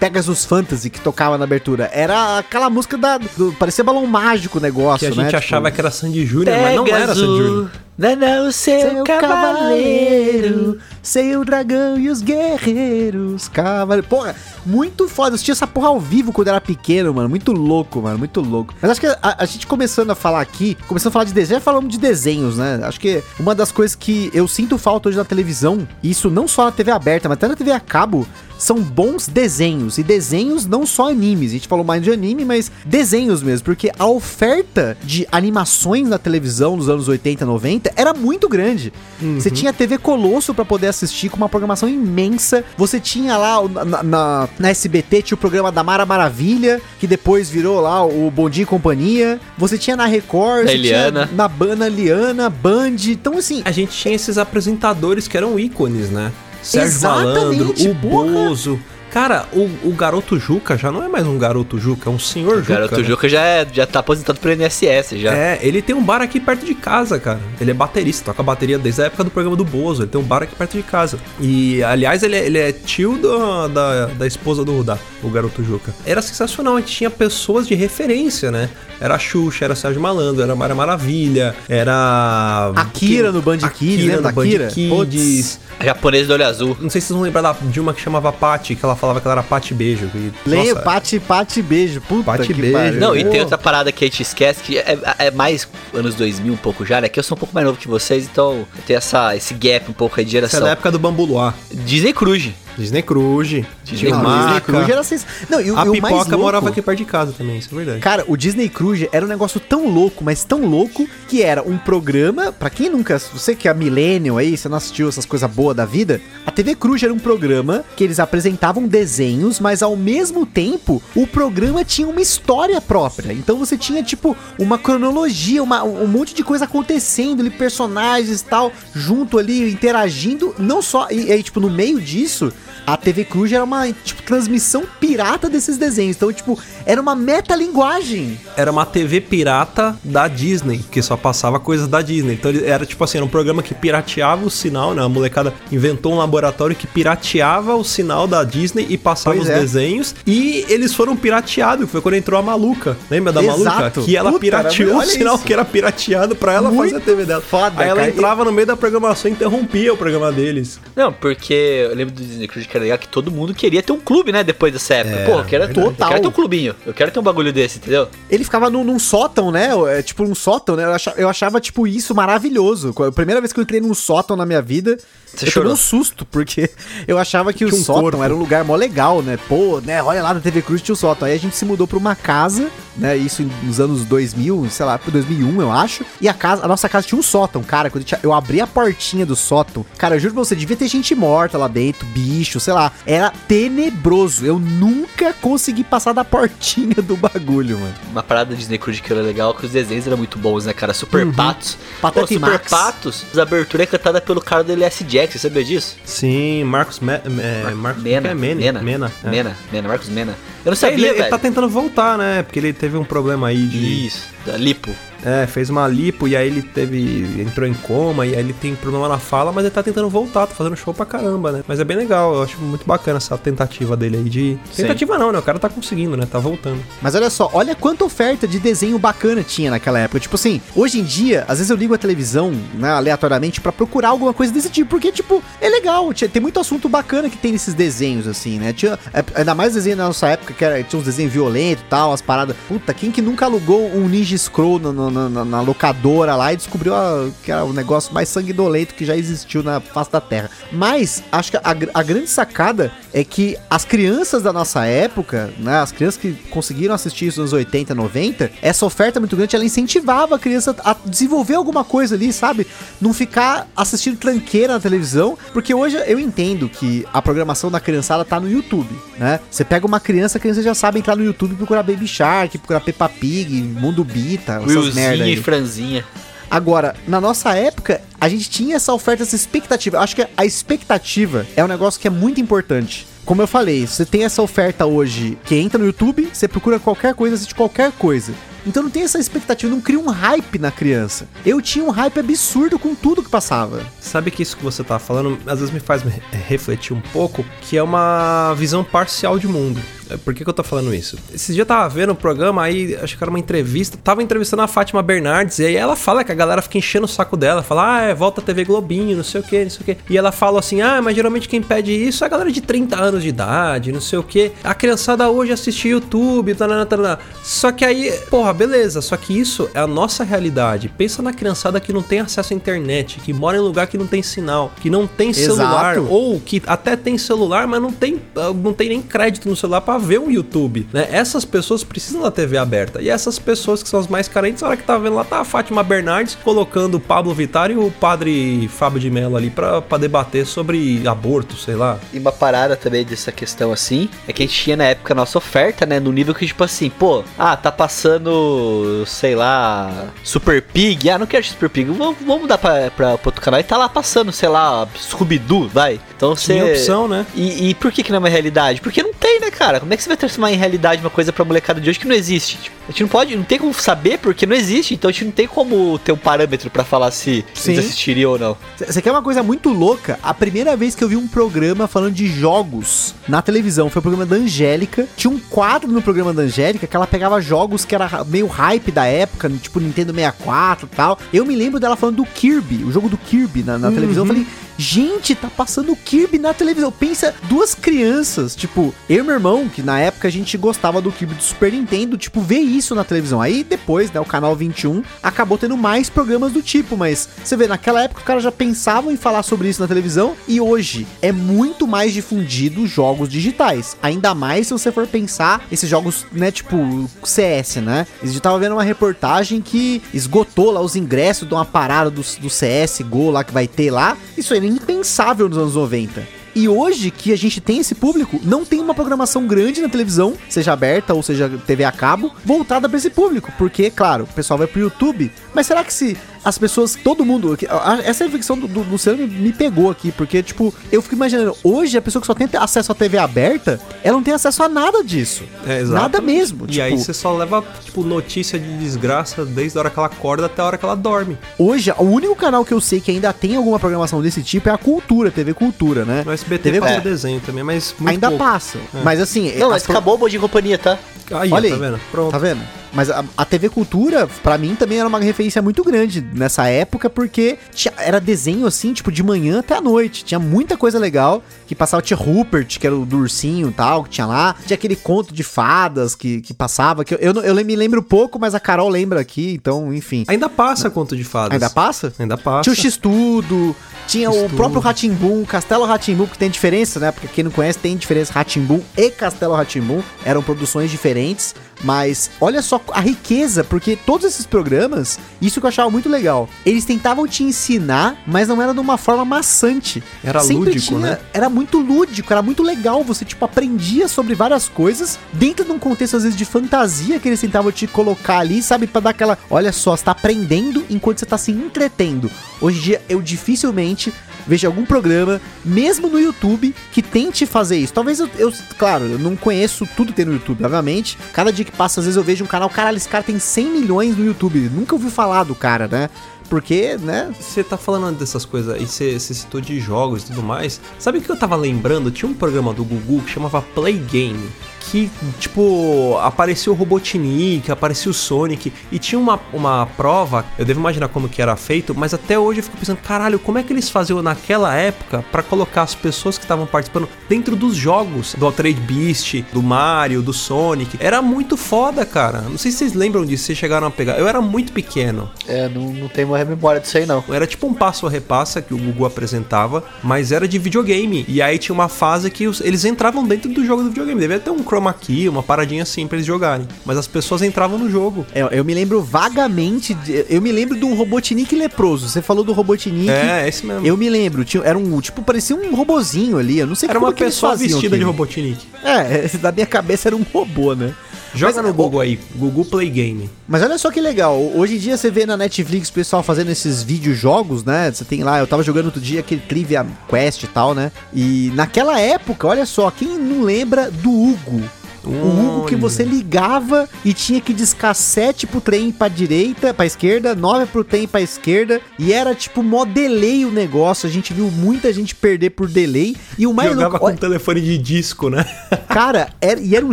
Pegasus Fantasy que tocava na abertura. Era aquela música da. Do, parecia balão mágico o negócio, Que a né? gente Tipo, achava que era Sandy Júnior, mas não era Sandy Júnior. Não, não, o seu, Seu cavaleiro. cavaleiro, sei o dragão e os guerreiros, cavaleiro. Porra, muito foda. Eu assisti essa porra ao vivo quando era pequeno, mano. Muito louco, mano. Muito louco. Mas acho que a, a gente começando a falar aqui, começando a falar de desenho, já falamos de desenhos, né? Acho que uma das coisas que eu sinto falta hoje na televisão, e isso não só na TV aberta, mas até na TV a cabo, são bons desenhos. E desenhos não só animes. A gente falou mais de anime, mas desenhos mesmo. Porque a oferta de animações na televisão nos anos 80, 90 era muito grande. Você tinha TV Colosso pra poder assistir com uma programação imensa. Você tinha lá o- na, na, na SBT tinha o programa da Mara Maravilha, que depois virou lá o Bom Dia e Companhia. Você tinha na Record, Da Eliana. na Bana Liana, Band. Então assim, A gente tinha esses apresentadores que eram ícones, né? Sérgio Exatamente, Malandro, o porra. Bozo. Cara, o, o garoto Juca já não é mais um garoto Juca, é um senhor O Juca. garoto né? Juca já, é- já tá aposentado pro INSS já. É, ele tem um bar aqui perto de casa, cara. Ele é baterista, toca bateria desde a época do programa do Bozo. Ele tem um bar aqui perto de casa. E, aliás, ele é, ele é tio do- da, da esposa do Rudá, o garoto Juca. Era sensacional, a gente tinha pessoas de referência, né? Era a Xuxa, era Sérgio Malandro, era Mara Maravilha, era. Akira no Band Kids, lembra no Band Akira? Kids. Japonês do olho azul. Não sei se vocês vão lembrar da, de uma que chamava Pati, que ela falava que ela era Pati Beijo. E, Leio, nossa, pate, pate, beijo. Puta que beijo. pariu. Não, e tem outra parada que a gente esquece, que é, é mais anos 2000 um pouco já, né? Que eu sou um pouco mais novo que vocês, então eu tenho essa, esse gap um pouco aí de Essa é geração. da época do Bambu Luar. Disney Cruise. Disney Cruise. Disney tinha Não, Disney. Cruise era sens... Não, e, o- A e pipoca louco... morava aqui perto de casa também, isso é verdade. Cara, o Disney Cruise era um negócio tão louco, mas tão louco, que era um programa, pra quem nunca, você que é millennial aí, você não assistiu essas coisas boas da vida, a TV Cruz era um programa que eles apresentavam desenhos, mas ao mesmo tempo, o programa tinha uma história própria. Então você tinha, tipo, uma cronologia, uma- um monte de coisa acontecendo ali, personagens e tal, junto ali, interagindo, não só, e aí, tipo, no meio disso, a TV Cruz era uma, tipo, transmissão pirata desses desenhos. Então, tipo, era uma metalinguagem. Era uma TV pirata da Disney, que só passava coisas da Disney. Então era tipo assim, era um programa que pirateava o sinal, né? A molecada inventou um laboratório que pirateava o sinal da Disney e passava Pois os é. desenhos. E eles foram pirateados, que foi quando entrou a Maluca. Lembra da Exato. Maluca? Que ela Puta, pirateou o sinal isso. que era pirateado pra ela Muito fazer a TV dela. foda, Aí ela cara. entrava no meio da programação e interrompia o programa deles. Não, porque eu lembro do Disney Cruise que era legal que todo mundo queria ter um clube, né? Depois dessa época. É, Pô, eu quero, verdade. eu quero ter um clubinho. Eu quero ter um bagulho desse, entendeu? Ele ficava num, num sótão, né? É, tipo, um sótão, né? Eu achava, eu achava, tipo, isso maravilhoso. A primeira vez que eu entrei num sótão na minha vida, Você eu tomei chorou? um susto, porque eu achava que o um sótão corpo. era um lugar mó legal, né? Pô, né? Olha lá na TV Cruz tinha o sótão. Aí a gente se mudou pra uma casa, né? Isso nos anos 2000, sei lá, pro 2001, eu acho. E a casa, a nossa casa tinha um sótão, cara. Quando eu abri a portinha do sótão, cara, eu juro pra você, devia ter gente morta lá dentro, bicho, sei lá. Era tenebroso. Eu nunca consegui passar da portinha do bagulho, mano. Uma parada do Disney Cruise que era legal, que os desenhos eram muito bons, né, cara? Super Patos. Pateta Pô, Super Max. Patos, a abertura é cantada pelo cara do LS Jack, você sabia disso? Sim, Marcos... Me, é, Marcos Mena, é Mena, Mena, Mena, é. Mena, Mena, Marcos Mena. Eu não sabia, ele, ele velho. tá tentando voltar, né? Porque ele teve um problema aí de... Isso, da Lipo. É, fez uma lipo e aí ele teve. entrou em coma e aí ele tem problema na fala, mas ele tá tentando voltar, tá fazendo show pra caramba, né? Mas é bem legal, eu acho muito bacana essa tentativa dele aí de. Sim. Tentativa não, né? O cara tá conseguindo, né? Tá voltando. Mas olha só, olha quanta oferta de desenho bacana tinha naquela época. Tipo assim, hoje em dia, às vezes eu ligo a televisão, né, aleatoriamente, pra procurar alguma coisa desse tipo, porque, tipo, é legal. tinha- Tem muito assunto bacana que tem nesses desenhos, assim, né? Tinha, é, ainda mais desenho na nossa época, que era, tinha uns desenhos violentos e tal, as paradas. Puta, quem que nunca alugou um Ninja Scroll na, na- na- na locadora lá e descobriu a- que era o negócio mais sanguinolento que já existiu na face da Terra. Mas, acho que a, a grande sacada é que as crianças da nossa época, né, as crianças que conseguiram assistir isso nos 80, 90, essa oferta muito grande, ela incentivava a criança a desenvolver alguma coisa ali, sabe? Não ficar assistindo tranqueira na televisão, porque hoje eu entendo que a programação da criançada tá no YouTube, né? Você pega uma criança, a criança já sabe entrar no YouTube e procurar Baby Shark, procurar Peppa Pig, Mundo Bita, essas merda aí. e Franzinha. Agora, na nossa época, a gente tinha essa oferta, essa expectativa. Acho que a expectativa é um negócio que é muito importante. Como eu falei, você tem essa oferta hoje que entra no YouTube, você procura qualquer coisa, assiste qualquer coisa. Então não tem essa expectativa, não cria um hype na criança. Eu tinha um hype absurdo com tudo que passava. Sabe que isso que você tá falando às vezes me faz me- refletir um pouco, que é uma visão parcial de mundo. É, Por que, que eu tô falando isso? Esse dia eu tava vendo o programa, aí acho que era uma entrevista, tava entrevistando a Fátima Bernardes, e aí ela fala que a galera fica enchendo o saco dela, fala, ah, é, volta a TV Globinho, não sei o que, não sei o que. E ela fala assim, ah, mas geralmente quem pede isso é a galera de 30 anos de idade, não sei o que. A criançada hoje assiste YouTube, tarana, tarana. Só que aí, porra, beleza, só que isso é a nossa realidade. Pensa na criançada que não tem acesso à internet, que mora em lugar que não tem sinal, que não tem celular, Exato. ou que até tem celular, mas não tem, não tem nem crédito no celular pra ver um YouTube, né? Essas pessoas precisam da TV aberta. E essas pessoas que são as mais carentes, na hora que tá vendo lá, tá a Fátima Bernardes colocando o Pablo Vittar e o padre Fábio de Mello ali pra, pra debater sobre aborto, sei lá. E uma parada também dessa questão assim, é que a gente tinha na época a nossa oferta, né? No nível que, tipo assim, pô, ah, tá passando, sei lá, Super Pig. Ah, não quero Super Pig, vamos, vamos mudar pra, pra, pra outro canal. E tá lá passando, sei lá, Scooby-Doo, vai. Então você. Tinha opção, né? E, e por que, que não é uma realidade? Porque não tem, né, cara? Como é que você vai transformar em realidade uma coisa pra molecada de hoje que não existe? Tipo, a gente não pode, não tem como saber porque não existe, então a gente não tem como ter um parâmetro pra falar se Sim. eles assistiriam ou não. Você quer uma coisa muito louca? A primeira vez que eu vi um programa falando de jogos na televisão foi o programa da Angélica. Tinha um quadro no programa da Angélica que ela pegava jogos que era meio hype da época, tipo Nintendo 64 e tal. Eu me lembro dela falando do Kirby, o jogo do Kirby na, na televisão. Eu falei, gente, tá passando o Kirby na televisão. Pensa, duas crianças, tipo, eu e meu irmão, que na época a gente gostava do Kirby do Super Nintendo, tipo, ver isso na televisão. Aí depois, né, o canal 21 acabou tendo mais programas do tipo, mas você vê, naquela época os caras já pensavam em falar sobre isso na televisão e hoje é muito mais difundido jogos digitais. Ainda mais se você for pensar esses jogos, né, tipo CS, né? Eu tava vendo uma reportagem que esgotou lá os ingressos de uma parada do, do CSGO lá que vai ter lá. Isso era impensável nos anos 90. E hoje que a gente tem esse público, não tem uma programação grande na televisão, seja aberta ou seja TV a cabo, voltada pra esse público. Porque, claro, o pessoal vai pro YouTube. Mas será que se as pessoas, todo mundo. Essa reflexão do, do Luciano me, me pegou aqui, porque, tipo, eu fico imaginando, hoje a pessoa que só tem acesso à TV aberta, ela não tem acesso a nada disso. É, exato. Nada mesmo. E tipo, aí você só leva, tipo, notícia de desgraça desde a hora que ela acorda até a hora que ela dorme. hoje, o único canal que eu sei que ainda tem alguma programação desse tipo é a Cultura, TV Cultura, né? No SBT TV passa é. desenho também, mas muito Ainda pouco. passa. Mas assim. Não, as mas pro- acabou o Bom Dia e Companhia, tá? Aí, Olha tá aí. vendo? Pronto. Tá vendo? Mas a, a TV Cultura, pra mim, também era uma referência muito grande nessa época, porque tinha- era desenho assim, tipo, de manhã até a noite. Tinha muita coisa legal que passava. Tinha Rupert, que era o do ursinho e tal, que tinha lá. Tinha aquele conto de fadas que, que passava, que eu, eu, eu me lembro pouco, mas a Carol lembra aqui, então, enfim. Ainda passa conto de fadas. Ainda passa? Ainda passa. Tinha o X-Tudo, tinha o próprio Ratimbum, Castelo Ratimbum, que tem diferença, né? Porque quem não conhece tem diferença. Ratimbum e Castelo Ratimbum eram produções diferentes, mas olha só a riqueza, porque todos esses programas, isso que eu achava muito legal, eles tentavam te ensinar, mas não era de uma forma maçante. Era lúdico, né? Era muito lúdico, era muito legal, você tipo aprendia sobre várias coisas dentro de um contexto às vezes de fantasia que eles tentavam te colocar ali, sabe, Pra dar aquela, olha só, você tá aprendendo enquanto você tá se entretendo. Hoje em dia eu dificilmente veja algum programa, mesmo no YouTube, que tente fazer isso. Talvez eu, eu- claro, eu não conheço tudo que tem no YouTube, obviamente. Cada dia que passa, às vezes eu vejo um canal, caralho, esse cara tem 100 milhões no YouTube. Nunca ouvi falar do cara, né? Porque, né? Você tá falando dessas coisas e você citou de jogos e tudo mais. Sabe o que eu tava lembrando? Tinha um programa do Gugu que chamava Play Game. Que, tipo, apareceu o Robotnik, apareceu o Sonic. E tinha uma, uma prova, eu devo imaginar como que era feito, mas até hoje eu fico pensando, caralho, como é que eles faziam naquela época pra colocar as pessoas que estavam participando dentro dos jogos do Altered Beast, do Mario, do Sonic. Era muito foda, cara. Não sei se vocês lembram disso, vocês chegaram a pegar. Eu era muito pequeno. É, não, não tenho mais memória disso aí, não. Era tipo um passo a repassa que o Gugu apresentava, mas era de videogame. E aí tinha uma fase que os- eles entravam dentro do jogo do videogame. Devia ter um chroma key, uma paradinha assim pra eles jogarem. Mas as pessoas entravam no jogo. Eu, eu me lembro vagamente. de- eu me lembro do Robotnik leproso. Você falou do Robotnik. É, esse mesmo. Eu me lembro, tinha, era um, tipo, parecia um robozinho ali, eu não sei Era como uma que eles pessoa vestida de aquilo. Robotnik. É, da minha cabeça era um robô, né? Joga Mas, no ó, Google aí, Google Play Game. Mas olha só que legal, hoje em dia você vê na Netflix o pessoal fazendo esses videojogos, né? Você tem lá, eu tava jogando outro dia aquele Trivia Quest e tal, né? E naquela época, olha só, quem não lembra do Hugo? O Hugo que você ligava e tinha que discar 7 pro trem pra direita, pra esquerda, 9 pro trem pra esquerda, e era tipo mó delay o negócio, a gente viu muita gente perder por delay, e o mais Jogava louco, com olha- telefone de disco, né? Cara, era, e era um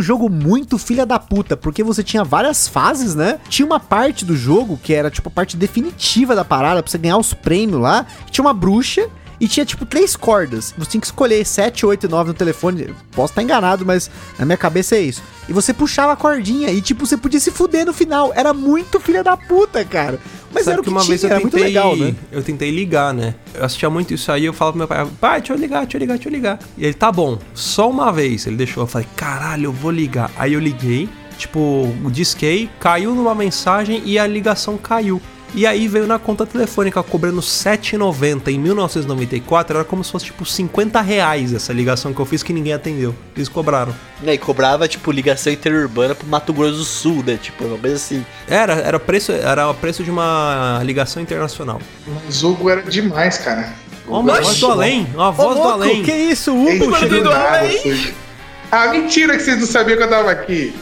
jogo muito filha da puta, porque você tinha várias fases, né? Tinha uma parte do jogo que era tipo a parte definitiva da parada, pra você ganhar os prêmios lá. Tinha uma bruxa e tinha tipo três cordas. Você tinha que escolher 7, 8 e 9 no telefone. Posso estar enganado, mas na minha cabeça é isso. E você puxava a cordinha e tipo, você podia se fuder no final. Era muito filha da puta, cara. Mas Sabe era o que, uma tinha, vez eu era tentei, muito legal, né? eu tentei ligar, né? Eu assistia muito isso aí, eu falava pro meu pai, pai, deixa eu ligar, deixa eu ligar, deixa eu ligar. E ele, tá bom, só uma vez. Ele deixou, eu falei, caralho, eu vou ligar. Aí eu liguei, tipo, disquei, caiu numa mensagem e a ligação caiu. E aí veio na conta telefônica cobrando 7,90 em 1994, era como se fosse tipo 50 reais essa ligação que eu fiz que ninguém atendeu. Eles cobraram. E aí cobrava, tipo, ligação interurbana pro Mato Grosso do Sul, né? Tipo, uma coisa assim. Era, era preço, era o preço de uma ligação internacional. Mas o Hugo era demais, cara. Uma voz do além, uma voz do além. que isso? O Ei, Hugo do chegou. nada, vocês- Ah, mentira que vocês não sabiam que eu tava aqui.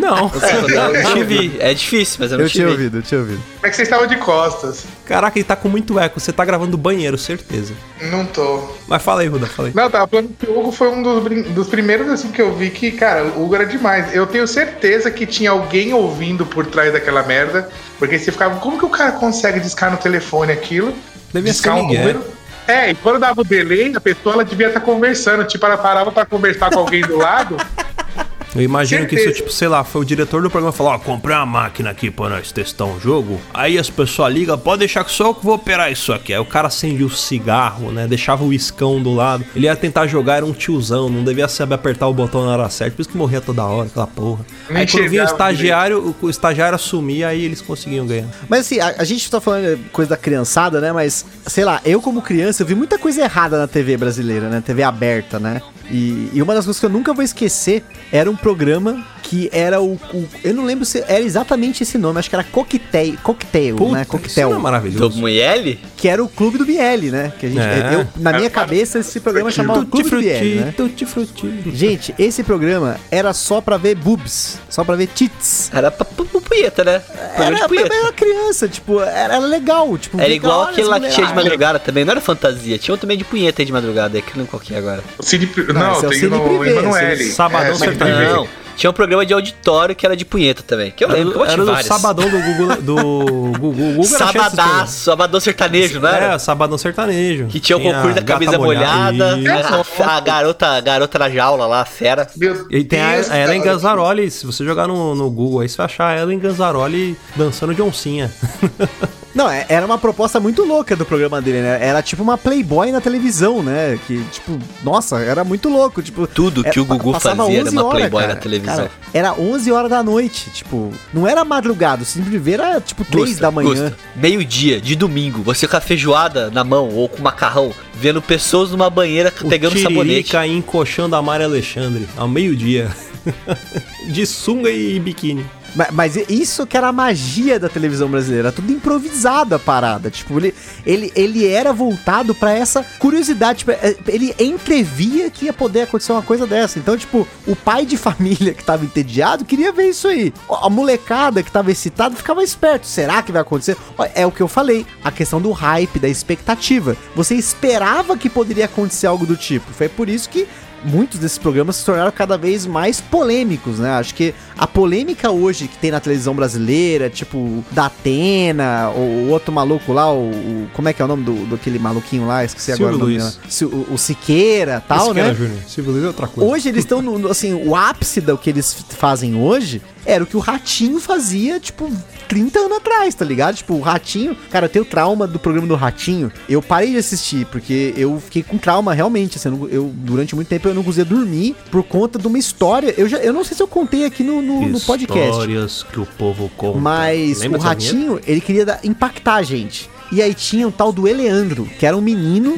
Não. Eu não te vi. É difícil, mas eu não Eu te tinha vi. ouvido, eu tinha ouvido. Como é que vocês estavam de costas? Caraca, ele tá com muito eco. Você tá gravando do banheiro, certeza. Não tô. Mas fala aí, Ruda, fala aí. Não, tava falando que o Hugo foi um dos, brin- dos primeiros assim que eu vi que, cara, o Hugo era demais. Eu tenho certeza que tinha alguém ouvindo por trás daquela merda. Porque você ficava, como que o cara consegue discar no telefone aquilo? Devia ser discar um Miguel. número. É, e quando dava o delay, a pessoa ela devia estar conversando. Tipo, ela parava pra conversar com alguém do lado. Eu imagino que isso, Certeza. tipo, sei lá, foi o diretor do programa falou, ó, comprei uma máquina aqui pra nós testar um jogo. Aí as pessoas ligam, pode deixar que sou eu que vou operar isso aqui. Aí o cara acendia o cigarro, né? Deixava o iscão do lado. Ele ia tentar jogar, era um tiozão, não devia saber apertar o botão na hora certa, por isso que morria toda hora, aquela porra. Aí quando vinha o estagiário, o, o estagiário assumia, aí eles conseguiam ganhar. Mas assim, a, a gente tá falando coisa da criançada, né? Mas, sei lá, eu como criança, eu vi muita coisa errada na TV brasileira, né? TV aberta, né? E, e uma das coisas que eu nunca vou esquecer era um programa que era o, o- Eu não lembro se era exatamente esse nome, acho que era Coquetel, Cocktail, Puta, né? isso Coquetel. não é Do maravilhoso. Miele? Que era o Clube do Biel, né? Que a gente, É. eu, na minha cabeça, esse programa chamava Clube do Biel, né? tutti frutti. Gente, esse programa era só pra ver boobs, só pra ver tits. Era pra, pra, pra punheta, né? Programa Era, de punheta. era criança, tipo, era, era legal. Tipo, Era igual aquele lá que tinha de madrugada também, não era fantasia. Tinha um também de punheta aí de madrugada, é que não qual que é agora. Cine, Não, não, esse é o tem Cine no Privé, Emanuele. esse é Sabadão Cine Sertanejo. Não, tinha um programa de auditório que era de punheta também. Que eu Era, lembro, que eu era tive do. Sabadão do Google, do Google. Era desses Sabadaço, Sabadão sertanejo, não era? É, Sabadão Sertanejo. Que tinha o Tem a concurso da camisa molhada, Isso. a, a garota, a garota na jaula lá, a fera. Meu E tem a, Deus, a Ellen cara. Ganzaroli, se você jogar no, no Google aí, você vai achar a Ellen Ganzaroli dançando de oncinha. Não, é- era uma proposta muito louca do programa dele, né? Era tipo uma Playboy na televisão, né? Que, tipo, nossa, era muito louco. Tipo, Tudo que é, o Gugu fazia era 11 uma horas, Playboy cara. na televisão. Cara, era 11 horas da noite, tipo, não era madrugada, simplesmente era tipo 3 Gusta, da manhã. Meio-dia, de domingo, você com a feijoada na mão ou com macarrão, vendo pessoas numa banheira O pegando sabonete. Encoxando a Mari Alexandre ao meio-dia. de sunga e biquíni. Ma- Mas isso que era a magia da televisão brasileira, tudo improvisado a parada. Tipo, ele, ele, ele era voltado pra essa curiosidade. tipo, é, ele entrevia que ia poder acontecer uma coisa dessa. Então, tipo, o pai de família que tava entediado queria ver isso aí. A molecada que tava excitada ficava esperto. Será que vai acontecer? É o que eu falei, a questão do hype, da expectativa. Você esperava que poderia acontecer algo do tipo. Foi por isso que muitos desses programas se tornaram cada vez mais polêmicos, né? Acho que a polêmica hoje que tem na televisão brasileira, tipo, da Atena, o, o outro maluco lá, o, o- Como é que é o nome do, do aquele maluquinho lá? Esqueci Silvio agora o nome Luiz. dela. Si- O, o Siqueira tal, que né? Júnior. Silvio Luiz é outra coisa. Hoje eles estão no, no- assim, o ápice do que eles fazem hoje era o que o Ratinho fazia, tipo, 30 anos atrás, tá ligado? Tipo, o Ratinho, cara, eu tenho trauma do programa do Ratinho. Eu parei de assistir porque eu fiquei com trauma realmente, assim, eu, durante muito tempo eu não conseguia dormir por conta de uma história. Eu já eu não sei se eu contei aqui no, no, no podcast. Histórias que o povo conta. Mas Lembra o? Ratinho, ele queria impactar a gente. E aí tinha o tal do Eleandro, que era um menino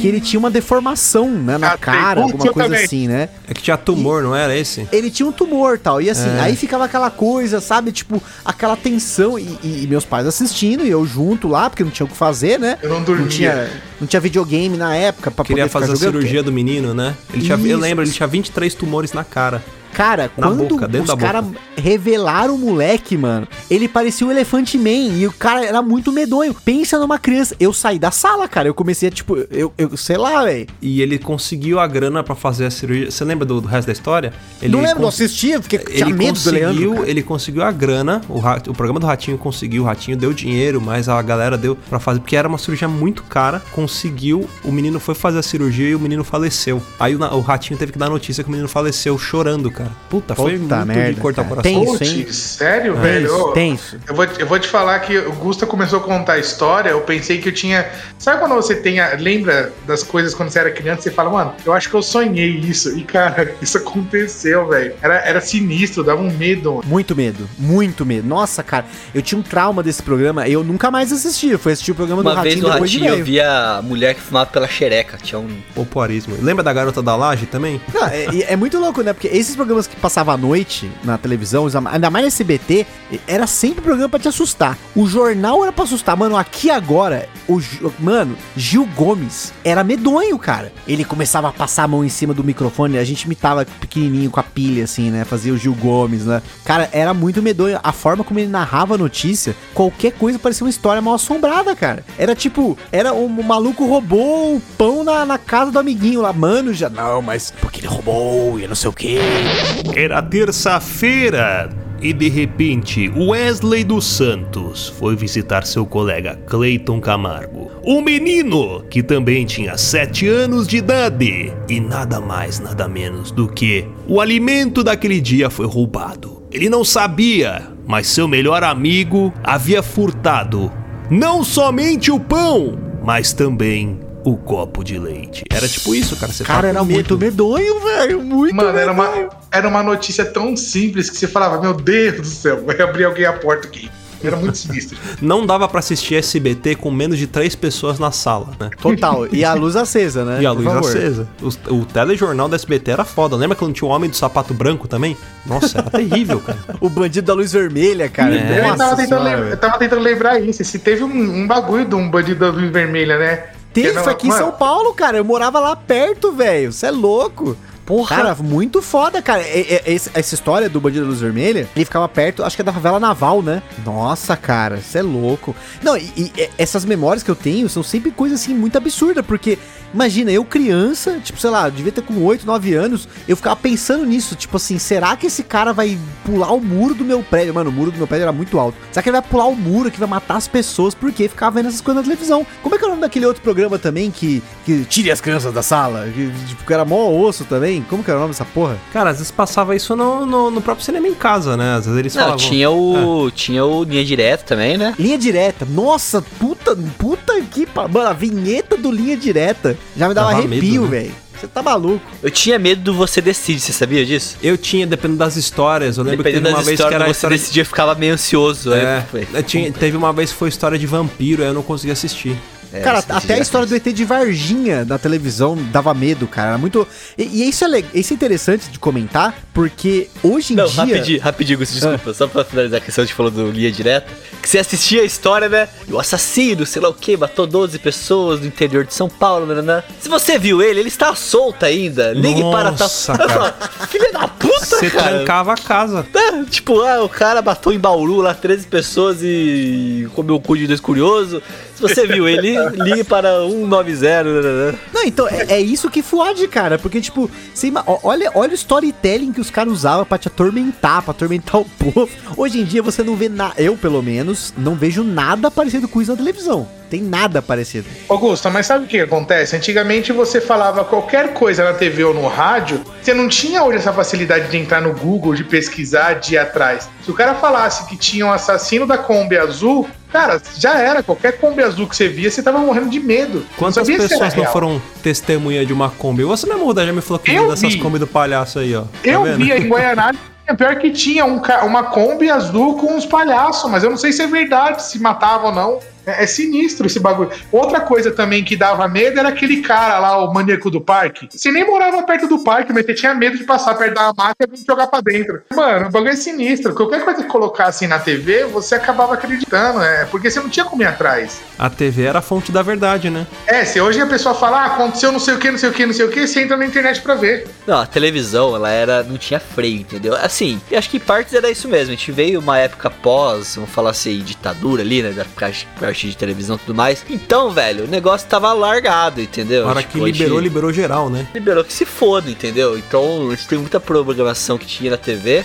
que ele tinha uma deformação, né, na Ah, cara, alguma coisa também. assim, né? É que tinha tumor, não era esse? ele tinha um tumor tal. E assim, É. aí ficava aquela coisa, sabe? Tipo, aquela tensão. E, e- e meus pais assistindo, e eu junto lá, porque não tinha o que fazer, né? Eu não dormia. Não tinha, não tinha videogame na época pra Queria fazer a jogando. cirurgia do menino, né? Ele tinha, eu Isso, lembro, ele tinha 23 tumores na cara. Cara, Na quando boca, os caras revelaram o moleque, mano, ele parecia o Elefante Man e o cara era muito medonho. Pensa numa criança. Eu saí da sala, cara. Eu comecei a, tipo, eu, eu sei lá, velho. E ele conseguiu a grana pra fazer a cirurgia. Você lembra do, do resto da história? Ele Não lembro, não assistia, fiquei, tinha Ele medo do Leandro. conseguiu, cara. ele conseguiu a grana, o, o programa do Ratinho conseguiu, o Ratinho deu dinheiro, mas a galera deu pra fazer, porque era uma cirurgia muito cara, conseguiu, o menino foi fazer a cirurgia e o menino faleceu. Aí o, o Ratinho teve que dar notícia que o menino faleceu chorando, cara. Puta, foi Puta muito merda, de cortar cara. o coração. Tem- Putz, sério, velho? Tenso, tenso. Eu vou, eu vou te falar que o Gusta começou a contar a história, eu pensei que eu tinha. Sabe quando você tem. a- lembra das coisas quando você era criança? Você fala, mano, eu acho que eu sonhei isso. E, cara, isso aconteceu, velho. Era, era sinistro, dava um medo. Muito medo, muito medo. Nossa, cara, eu tinha um trauma desse programa, eu nunca mais assisti. Eu fui assistir o programa Uma do vez Ratinho no depois de Ratinho eu via a mulher que fumava pela xereca. Tinha um. Popuarismo. Lembra da garota da laje também? Não, é, é muito louco, né? Porque esses programas que passavam à noite na televisão, ainda mais no SBT, era sempre programa pra te assustar. O jornal era pra assustar. Mano, aqui agora, o mano, Gil Gomes era medonho, cara. Ele começava a passar a mão em cima do microfone, a gente imitava pequenininho com a pilha, assim, né? Fazia o Gil Gomes, né? Cara, era muito medonho. A forma como ele narrava a notícia, qualquer coisa parecia uma história mal assombrada, cara. Era tipo, era um maluco roubou o pão na, na casa do amiguinho lá. Mano, já não, mas porque ele roubou e não sei o quê. Era terça-feira e de repente Wesley dos Santos foi visitar seu colega Clayton Camargo. Um menino que também tinha 7 anos de idade e nada mais, nada menos do que o alimento daquele dia foi roubado. Ele não sabia, mas seu melhor amigo havia furtado não somente o pão, mas também o copo de leite. Era tipo isso, cara. Você Cara, tá era muito medo. medonho, velho. Muito Mano, era medonho. uma, era uma notícia tão simples que você falava, meu Deus do céu, vai abrir alguém a porta aqui. Era muito sinistro. Não dava pra assistir SBT com menos de três pessoas na sala, né? Total. E a luz acesa, né? E a luz acesa. O, o telejornal da SBT era foda. Lembra quando tinha o Homem do Sapato Branco também? Nossa, era terrível, cara. O bandido da luz vermelha, cara. É. eu, tava tentando senhora, lembra- eu tava tentando lembrar isso. Se teve um, um bagulho de um bandido da luz vermelha, né? Teve, não- foi aqui em mano, São Paulo, cara. Eu morava lá perto, velho. Você é louco. Porra. Cara, muito foda, cara. E- e- essa história do Bandido da Luz Vermelha, ele ficava perto, acho que é da favela naval, né? Nossa, cara, você é louco. Não, e, e, e, essas memórias que eu tenho são sempre coisas assim muito absurdas, porque imagina, eu criança, tipo, sei lá, devia ter com 8, 9 anos, eu ficava pensando nisso, tipo assim, será que esse cara vai pular o muro do meu prédio? Mano, o muro do meu prédio era muito alto. Será que ele vai pular o muro que vai matar as pessoas? Porque ficava vendo essas coisas na televisão. Como é que é o nome daquele outro programa também que, que tire as crianças da sala? Que, tipo, que era mó osso também? Como que era o nome dessa porra? Cara, às vezes passava isso no, no, no próprio cinema em casa, né? Às vezes eles Não, falavam. tinha o. Tinha o Linha Direta também, né? Linha direta. Nossa, puta, puta que. pa- Mano, a vinheta do linha direta já me dava Dava arrepio, né? velho. Você tá maluco. Eu tinha medo do Você Decide, você sabia disso? Eu tinha, dependendo das histórias. Eu lembro que Dependendo teve uma das vez que histórias, era Você história. Decidia, eu ficava meio ansioso. É, aí, eu tinha- teve uma vez que foi história de vampiro, aí eu não consegui assistir. É, Cara, até a história do. ET de Varginha na televisão dava medo, cara. Era muito. E, e isso, é le... isso é interessante de comentar, porque hoje em Não, dia. rapidinho, rapidinho, Gusto, desculpa, só pra finalizar a questão que você falou do Linha Direta, que você assistia a história, né? E o assassino, sei lá o que, matou 12 pessoas no interior de São Paulo, né? né? Se você viu ele, ele está solto ainda. Ligue para tal. Nossa, cara. Filha da puta, Você cara. trancava a casa. É, tipo, ah, o cara matou em Bauru lá 13 pessoas e comeu o cu de dois curiosos. Se você viu ele, ligue para 190. né, né, né. Não, então, é, é isso que fode, cara. Porque, tipo, você olha, olha o storytelling que os caras usavam pra te atormentar, pra atormentar o povo. Hoje em dia você não vê nada. Eu, pelo menos, não vejo nada parecido com isso na televisão. Tem nada parecido. Augusto, mas sabe o que acontece? Antigamente você falava qualquer coisa na TV ou no rádio, você não tinha hoje essa facilidade de entrar no Google, de pesquisar, de ir atrás. Se o cara falasse que tinha um assassino da Kombi azul, cara, já era. Qualquer Kombi azul que você via, você tava morrendo de medo. Quantas pessoas não foram testemunha de uma Kombi? Você mesmo, Ruda, já me falou que Eu viu dessas vi. Kombi do palhaço aí, ó. Tá Eu vendo? via em Guaianazes, pior que tinha um uma Kombi azul com uns palhaços, mas eu não sei se é verdade, se matava ou não. É, é sinistro esse bagulho. Outra coisa também que dava medo era aquele cara lá, o maníaco do parque. Você nem morava perto do parque, mas você tinha medo de passar perto da máquina e jogar pra dentro. Mano, o bagulho é sinistro. Qualquer coisa que colocasse na TV, você acabava acreditando, é, porque você não tinha como ir atrás. A TV era a fonte da verdade, né? É, se hoje a pessoa fala, ah, aconteceu não sei o que, não sei o que, não sei o que, você entra na internet pra ver. Não, a televisão, ela era. não tinha freio, entendeu? Assim, eu acho que em partes era isso mesmo. A gente veio uma época pós, vamos falar assim, ditadura ali, né? Da parte, parte de televisão e tudo mais. Então, velho, o negócio tava largado, entendeu? A hora Tipo, que gente liberou, liberou geral, né? liberou que se foda, entendeu? Então, a gente tem muita programação que tinha na TV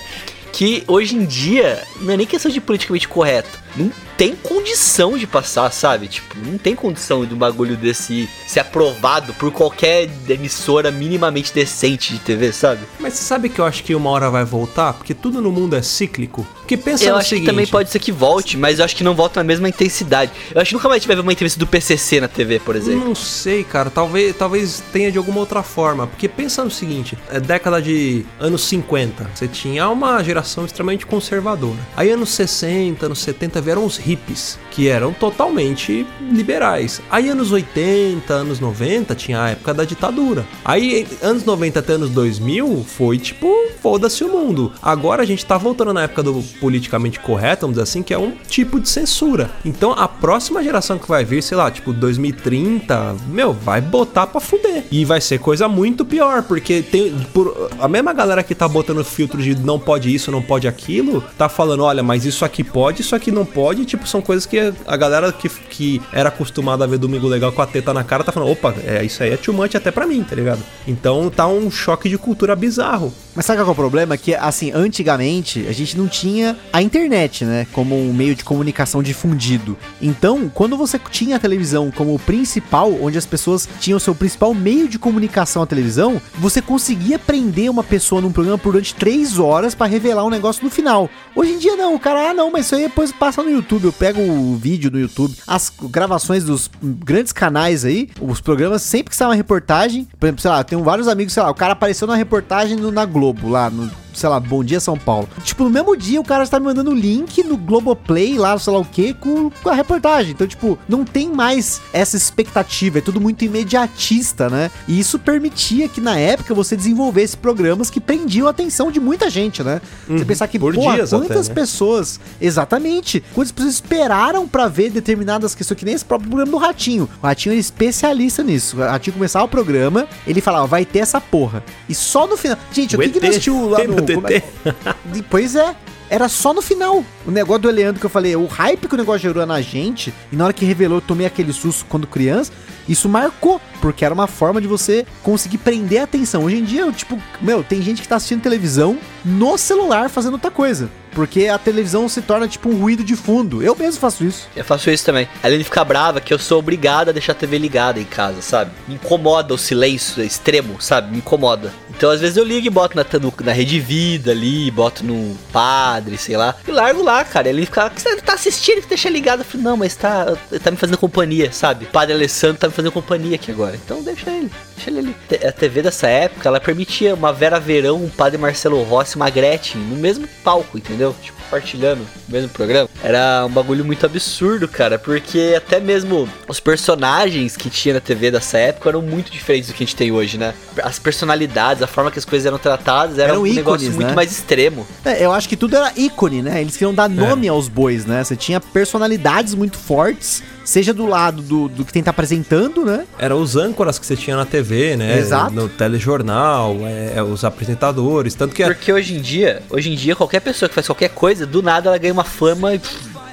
que hoje em dia não é nem questão de politicamente correto. Não tem condição de passar, sabe? Tipo, não tem condição de um bagulho desse ser aprovado por qualquer emissora minimamente decente de TV, sabe? Mas você sabe que eu acho que uma hora vai voltar? Porque tudo no mundo é cíclico. Porque pensa eu no acho seguinte... que também pode ser que volte, mas eu acho que não volta na mesma intensidade. Eu acho que nunca mais a gente vai ver uma entrevista do PCC na TV, por exemplo. Não sei, cara. Talvez, talvez tenha de alguma outra forma. Porque pensa no seguinte: é década de anos 50. Você tinha uma geração extremamente conservadora. Aí, anos 60, anos 70 vieram os hippies, que eram totalmente liberais. Aí, anos 80, anos 90, tinha a época da ditadura. Aí, anos 90 até anos 2000, foi tipo, foda-se o mundo. Agora a gente tá voltando na época do politicamente correto, vamos dizer assim, que é um tipo de censura. Então, a próxima geração que vai vir, sei lá, tipo 2030, meu, vai botar pra fuder. E vai ser coisa muito pior, porque tem por, a mesma galera que tá botando filtro de não pode isso, não pode aquilo, tá falando, olha, mas isso aqui pode, isso aqui não pode, tipo, são coisas que a galera que, que era acostumada a ver Domingo Legal com a teta na cara tá falando, opa, é, isso aí é too much até pra mim, tá ligado? Então tá um choque de cultura bizarro. Mas sabe qual é o problema? Que, assim, antigamente a gente não tinha a internet, né? Como um meio de comunicação difundido. Então, quando você tinha a televisão como o principal, onde as pessoas tinham o seu principal meio de comunicação a televisão, você conseguia prender uma pessoa num programa por durante três horas pra revelar um negócio no final. Hoje em dia não, o cara, ah não, mas isso aí depois passa no YouTube. Eu pego o vídeo no YouTube, as gravações dos grandes canais aí, os programas, sempre que sai uma reportagem, por exemplo, sei lá, eu tenho vários amigos, sei lá, o cara apareceu na reportagem no- na Globo, lá no sei lá, Bom Dia São Paulo. Tipo, no mesmo dia o cara está me mandando o link no Globoplay, lá, sei lá o que, com, com a reportagem. Então, tipo, não tem mais essa expectativa, é tudo muito imediatista, né? E isso permitia que na época você desenvolvesse programas que prendiam a atenção de muita gente, né? Você pensar que, por porra, dias quantas até, né? pessoas, exatamente, quantas pessoas esperaram pra ver determinadas questões, que nem esse próprio programa do Ratinho. O Ratinho é especialista nisso. O Ratinho começava o programa, ele falava, vai ter essa porra. E só no final. Gente, o, O que, que não assistiu lá no. Como é- Pois é. Era só no final. O negócio do Eleandro que eu falei, o hype que o negócio gerou na gente, e na hora que revelou, eu tomei aquele susto quando criança, isso marcou, porque era uma forma de você conseguir prender a atenção. Hoje em dia, eu, tipo, meu, tem gente que tá assistindo televisão no celular fazendo outra coisa. Porque a televisão se torna tipo um ruído de fundo. Eu mesmo faço isso. Eu faço isso também. Além de ficar brava, que eu sou obrigado a deixar a TV ligada em casa, sabe? Me incomoda o silêncio extremo, sabe? Me incomoda. Então, às vezes eu ligo e boto na, no- na Rede Vida ali, boto no Padre, sei lá. E largo lá, cara. Ele fica, "O que você tá assistindo que deixa ligado? Eu falei, não, mas tá, tá me fazendo companhia, sabe? Padre Alessandro tá me fazendo companhia aqui agora. Então, deixa ele. Deixa ele ali. A TV dessa época, ela permitia uma Vera Verão, um Padre Marcelo Rossi, uma Gretchen no mesmo palco, entendeu? Tipo, compartilhando o mesmo programa. Era um bagulho muito absurdo, cara, porque até mesmo os personagens que tinha na TV dessa época eram muito diferentes do que a gente tem hoje, né? As personalidades, a forma que as coisas eram tratadas era Eram um negócio ícones, muito né? mais extremo. É, eu acho que tudo era ícone, né? Eles queriam dar nome aos bois, né? Você tinha personalidades muito fortes, seja do lado do, do que tem tá apresentando, né? Era os âncoras que você tinha na TV, né? Exato. No telejornal, é, é, os apresentadores. Tanto que é- Porque hoje em dia, hoje em dia, qualquer pessoa que faz qualquer coisa, do nada ela ganha uma fama e,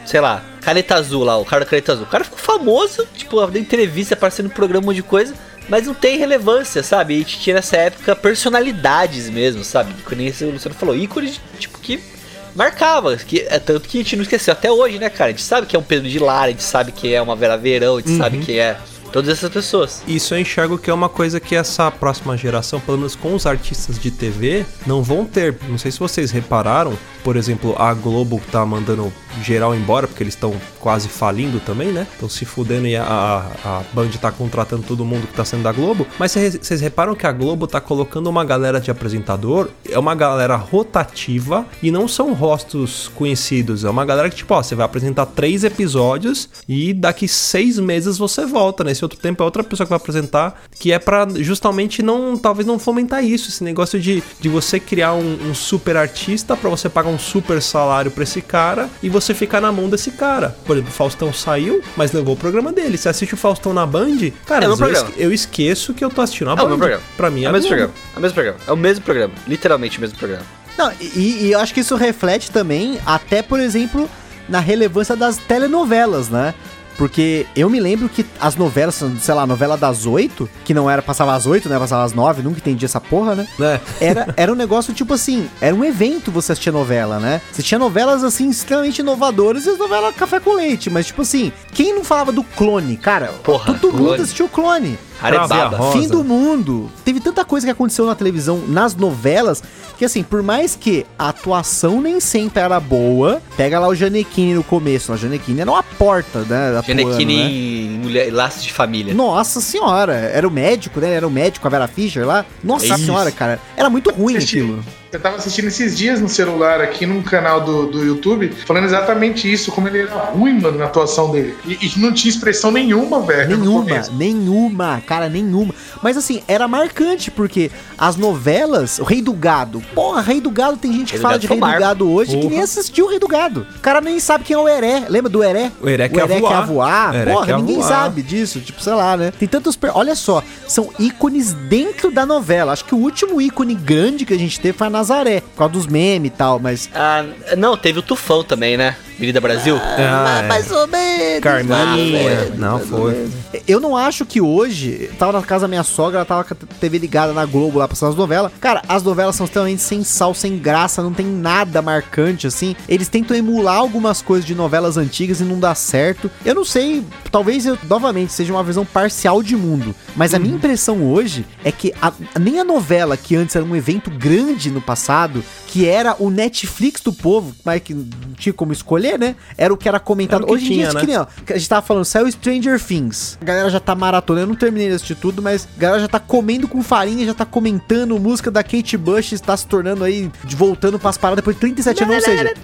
sei lá, caneta azul lá, o cara da caneta azul. O cara ficou famoso, tipo, deu entrevista, aparecendo no programa, um monte de coisa, mas não tem relevância, sabe? E a gente tinha nessa época personalidades mesmo, sabe? Que nem esse o Luciano falou, ícones, tipo, que marcava, que é tanto que a gente não esqueceu até hoje, né, cara? A gente sabe que é um Pedro de Lara, a gente sabe que é uma Vera Verão, a gente sabe que é todas essas pessoas. Isso eu enxergo que é uma coisa que essa próxima geração, pelo menos com os artistas de TV, não vão ter. Não sei se vocês repararam, por exemplo, a Globo tá mandando geral embora, porque eles estão quase falindo também, né? Estão se fudendo e a, a, a Band tá contratando todo mundo que tá sendo da Globo. Mas vocês reparam que a Globo tá colocando uma galera de apresentador, é uma galera rotativa e não são rostos conhecidos. É uma galera que, tipo, ó, você vai apresentar três episódios e daqui seis meses você volta, né? Esse outro tempo é outra pessoa que vai apresentar, que é pra justamente não, talvez não fomentar isso, esse negócio de, de você criar um, um super artista pra você pagar um super salário pra esse cara e você ficar na mão desse cara. Por exemplo, o Faustão saiu, mas levou o programa dele. Você assiste o Faustão na Band, cara, É o às meu vezes programa. eu esqueço que eu tô assistindo a É o Band. mesmo programa. Pra mim É é, o mesmo Globo. programa. É o mesmo programa. É o mesmo programa. Literalmente o mesmo programa. Não, e, e eu acho que isso reflete também, até, por exemplo, na relevância das telenovelas, né? Porque eu me lembro que as novelas, sei lá, a novela das oito, que não era, passava às oito, né? Passava às nove, nunca entendi essa porra, né? Né? Era, era um negócio tipo assim, era um evento você assistir novela, né? Você tinha novelas assim extremamente inovadoras e as novelas café com leite, mas tipo assim, quem não falava do clone, cara? Porra, todo mundo assistiu o clone. Arebaba. Fim do mundo. Teve tanta coisa que aconteceu na televisão, nas novelas, que assim, por mais que a atuação nem sempre era boa, pega lá o Janequine no começo. O Janequine era uma porta, né? atuando, Genequine né? em mulher, laços de família. Nossa senhora, era o médico, né? Era o médico, a Vera Fischer lá. Nossa Isso. senhora, cara. Era muito ruim aquilo. Eu tava assistindo esses dias no celular aqui num canal do, do YouTube, falando exatamente isso, como ele era ruim, mano, na atuação dele. E, e não tinha expressão nenhuma, velho. Nenhuma, nenhuma, cara, nenhuma. Mas assim, era marcante, porque as novelas, o Rei do Gado, porra, Rei do Gado, tem gente que fala de Rei do. Gado hoje que Porra. nem assistiu o Rei do Gado. O cara nem sabe quem é o Heré. Lembra do Heré? O Heré o quer Heré voar. quer voar. Heré Porra, quer ninguém voar. sabe disso. Tipo, sei lá, né? Tem tantos. per- Olha só, são ícones dentro da novela. Acho que o último ícone grande que a gente teve foi a Nazaré, por causa dos memes e tal, mas. Ah, não, teve o Tufão também, né? Avenida Brasil. Ah, é. mais ou menos. Carminha. Não, foi. Eu não acho que hoje. Tava na casa da minha sogra, ela tava com a TV ligada na Globo lá passando as novelas. Cara, as novelas são extremamente sem sal, sem graça, não tem nada marcante assim. Eles tentam emular algumas coisas de novelas antigas e não dá certo. Eu não sei, talvez eu novamente seja uma visão parcial de mundo, mas a minha impressão hoje é que a- nem a novela que antes era um evento grande no passado, que era o Netflix do povo, mas que não tinha como escolher, né? Era o que era comentado. Era hoje em dia, tinha, né? que nem, ó, que a gente tava falando, saiu Stranger Things. A galera já tá maratona, eu não terminei de assistir tudo, mas a galera já tá comendo com farinha, já tá comentando música da Kate Bush, está se tornando aí, de- voltando pras paradas depois de 37 anos, ou seja,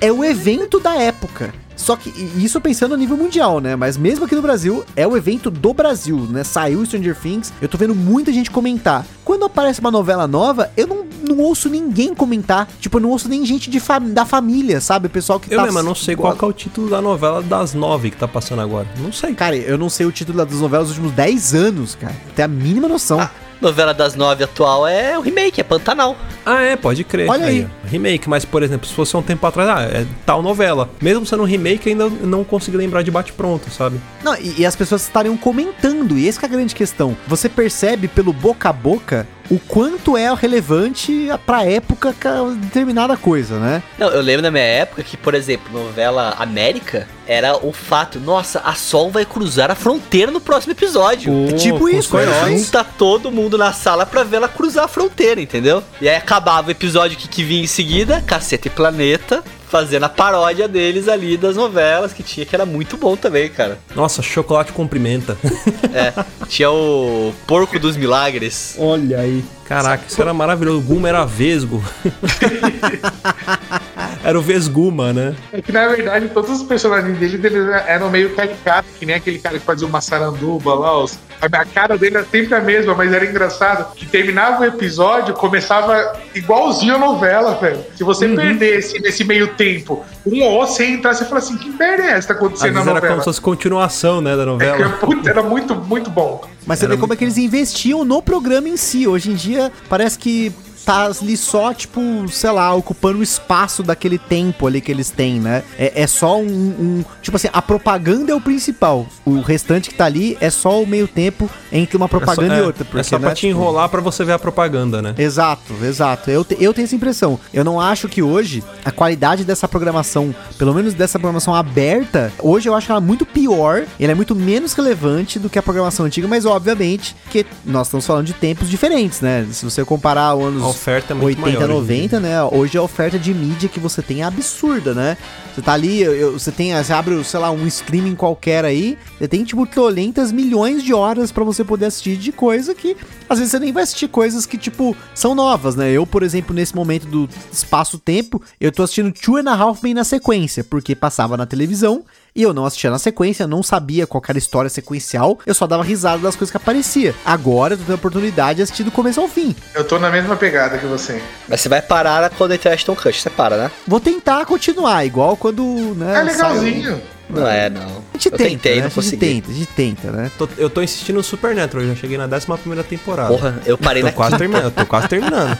é o evento da época. Só que isso pensando a nível mundial, né? Mas mesmo aqui no Brasil, é o evento do Brasil, né? Saiu Stranger Things, eu tô vendo muita gente comentar. Quando aparece uma novela nova, eu não, não ouço ninguém comentar. Tipo, eu não ouço nem gente de fam- da família, sabe? O pessoal que Eu mesmo, eu não sei qual que é o título da novela das nove que tá passando agora. Não sei. Cara, eu não sei o título das novelas dos últimos 10 anos, cara. Tem a mínima noção. Novela das nove atual é o remake, é Pantanal. Ah, é, pode crer. Olha aí. ó. Remake, mas, por exemplo, se fosse um tempo atrás, ah, é tal novela. Mesmo sendo um remake, ainda não consegui lembrar de bate-pronto, sabe? Não, e, e as pessoas estariam comentando, e essa que é a grande questão. Você percebe pelo boca a boca o quanto é relevante pra época ca- determinada coisa, né? Não, eu lembro na minha época que, por exemplo, novela América era o fato, nossa, a Sol vai cruzar a fronteira no próximo episódio. É tipo com os isso, né? Junta todo mundo na sala pra ver ela cruzar a fronteira, entendeu? E aí acabava o episódio que, que vinha em seguida, Caceta e Planeta, fazendo a paródia deles ali das novelas que tinha, que era muito bom também, cara. Nossa, chocolate cumprimenta. É, tinha o Porco dos Milagres. Olha aí. Caraca, isso era maravilhoso. O Guma era vesgo. Era o Vesguma, né? É que na verdade todos os personagens dele eles eram meio caricatos, que nem aquele cara que fazia uma saranduba lá. Os... A cara dele era sempre a mesma, mas era engraçado. Que terminava o episódio, começava igualzinho a novela, velho. Se você Uhum. perdesse nesse meio tempo um ou você entrasse e fala assim: que merda é essa que tá Às acontecendo na vezes era novela? como se fosse continuação, né, da É novela. puta, era muito, muito bom. Mas você Era vê como é que eles investiam no programa em si. Hoje em dia, parece que tá ali só, tipo, sei lá, ocupando o espaço daquele tempo ali que eles têm, né? É, é só um, um- Tipo assim, a propaganda é o principal. O restante que tá ali é só o meio tempo entre uma propaganda é e só, outra. é, é só pra né, te tipo, enrolar pra você ver a propaganda, né? Exato, exato. Eu, te- eu tenho essa impressão. Eu não acho que hoje a qualidade dessa programação, pelo menos dessa programação aberta, hoje eu acho ela muito pior. Ela é muito menos relevante do que a programação antiga, mas obviamente que nós estamos falando de tempos diferentes, né? Se você comparar os anos oferta é muito 80, maior. hoje em 90, né? Hoje a oferta de mídia que você tem é absurda, né? Você tá ali, eu- você tem, você abre, sei lá, um streaming qualquer aí, você tem tipo 300 milhões de horas pra você poder assistir de coisa que às vezes você nem vai assistir coisas que tipo são novas, né? Eu, por exemplo, nesse momento do espaço-tempo, eu tô assistindo Two and a Half Men na sequência, porque passava na televisão e eu não assistia na sequência, não sabia qual era a história sequencial, eu só dava risada das coisas que aparecia. Agora eu tô tendo a oportunidade de assistir do começo ao fim. Eu tô na mesma pegada que você. Mas você vai parar quando entrar Ashton Kutcher, você para, né? Vou tentar continuar, igual quando, né? É legalzinho. Não é, não. A gente Eu tenta, tentei, né? não a gente consegui. tenta, a gente tenta, né? Tô- eu tô insistindo no Supernatural, eu já cheguei na 11 primeira temporada. Porra, eu parei tô na quase terminando, eu tô quase terminando.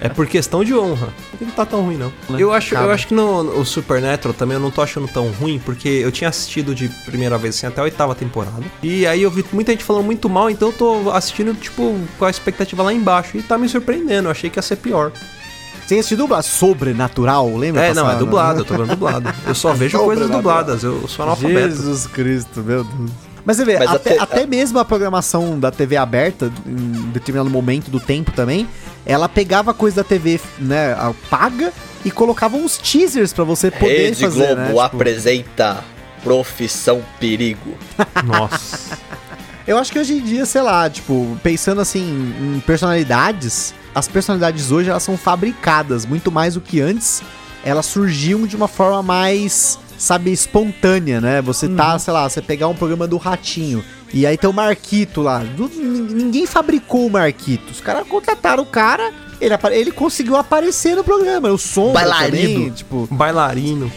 É por questão de honra. Não tá tão ruim, não. Eu acho, eu acho que no, no Supernatural também eu não tô achando tão ruim, porque eu tinha assistido de primeira vez assim, até a oitava temporada. E aí eu vi muita gente falando muito mal, então eu tô assistindo, tipo, com a expectativa lá embaixo. E tá me surpreendendo, eu achei que ia ser pior. Sem assistir dublado, sobrenatural, lembra? É, não, é dublado, né? eu tô vendo dublado. Eu só vejo coisas dubladas, eu sou analfabeto. Jesus Cristo, meu Deus. Mas você vê, Mas até, até- até mesmo a programação da TV aberta, em determinado momento do tempo também, ela pegava coisa da TV, né, a- paga e colocava uns teasers pra você poder Rede fazer, Globo né? tipo- apresenta Profissão Perigo. Nossa. Eu acho que hoje em dia, sei lá, tipo, pensando assim em personalidades, as personalidades hoje elas são fabricadas muito mais do que antes. Elas surgiam de uma forma mais, sabe, espontânea, né? Você tá, sei lá, você pegar um programa do Ratinho e aí tem o Marquito lá. Ninguém fabricou o Marquito. Os caras contrataram o cara, ele, ele conseguiu aparecer no programa. O som Bailarino. também, tipo, bailarino.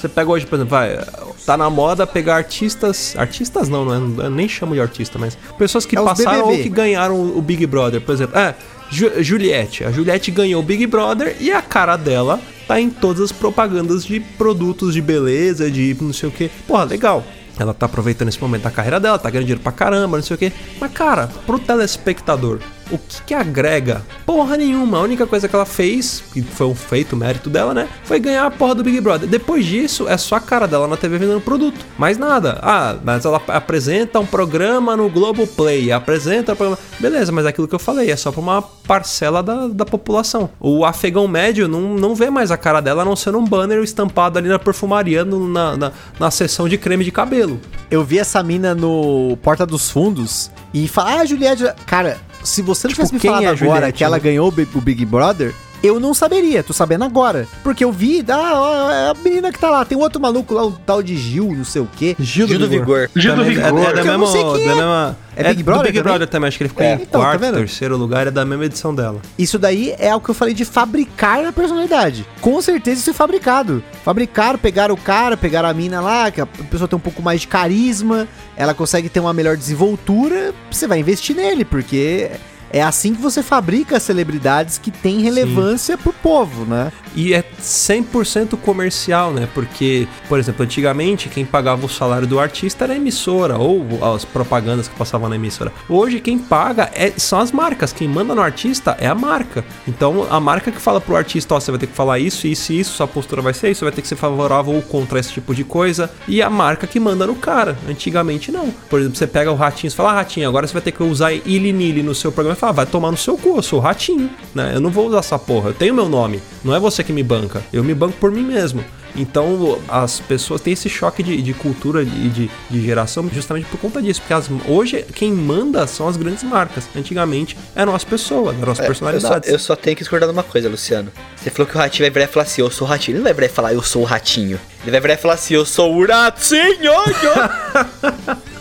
Você pega hoje, por exemplo, vai, tá na moda pegar artistas. Artistas não, não é, eu nem chamo de artista, mas pessoas que É passaram BBB. ou que ganharam o Big Brother, por exemplo. É, Ju- Juliette. A Juliette ganhou o Big Brother e a cara dela tá em todas as propagandas de produtos de beleza, de não sei o que. Porra, legal. Ela tá aproveitando esse momento da carreira dela, tá ganhando dinheiro pra caramba, não sei o que. Mas, cara, pro telespectador, o que que agrega? Porra nenhuma. A única coisa que ela fez, que foi um feito, mérito dela, né? Foi ganhar a porra do Big Brother. Depois disso, é só a cara dela na TV vendendo produto. Mais nada. Ah, mas ela apresenta um programa no Globoplay. Apresenta programa. Beleza, mas é aquilo que eu falei, é só pra uma parcela da, da população. O afegão médio não, não vê mais a cara dela, a não ser um banner estampado ali na perfumaria, no- na, na, na seção de creme de cabelo. Eu vi essa mina no Porta dos Fundos e fala, ah, Juliette. Cara, se você não Tipo, tivesse me falado é agora Juliette, que ela né? ganhou o Bi- o Big Brother, eu não saberia, tô sabendo agora. Porque eu vi, ah, ó, é a menina que tá lá, tem outro maluco lá, um tal de Gil, não sei o quê. Gil Gil do Vigor. Gil do é- Vigor. É, da Que eu não mesma, sei quem da é. mesma- É é Big do Brother Big também? Brother também, acho que ele ficou É. em Então, tá quarto, vendo? terceiro lugar, é da mesma edição dela. Isso daí é o que eu falei de fabricar a personalidade. Com certeza isso é fabricado. Fabricaram, pegaram o cara, pegaram a mina lá, que a pessoa tem um pouco mais de carisma, ela consegue ter uma melhor desenvoltura, você vai investir nele, porque é assim que você fabrica celebridades que têm relevância pro povo, né? E é 100% comercial, né? Porque, por exemplo, antigamente quem pagava o salário do artista era a emissora ou as propagandas que passavam na emissora. Hoje quem paga é, são as marcas, quem manda no artista é a marca. Então a marca que fala pro artista, ó, você vai ter que falar isso, isso e isso, sua postura vai ser isso, vai ter que ser favorável ou contra esse tipo de coisa. E a marca que manda no cara. Antigamente não. Por exemplo, você pega o ratinho e fala, ah, ratinho, agora você vai ter que usar ili nili no seu programa e fala, vai tomar no seu cu, eu sou o ratinho, né? Eu não vou usar essa porra, eu tenho meu nome. Não é você que me banca, eu me banco por mim mesmo. Então as pessoas têm esse choque de, de cultura e de, de geração justamente por conta disso. Porque as- hoje quem manda são as grandes marcas. Antigamente eram as pessoas, eram as É, eu, só, personalidades. eu só tenho que discordar de uma coisa, Luciano. Você falou que o ratinho vai virar e falar assim, eu sou o ratinho. Ele não vai virar e falar, eu sou o ratinho. Ele vai virar e falar assim, eu sou o ratinho.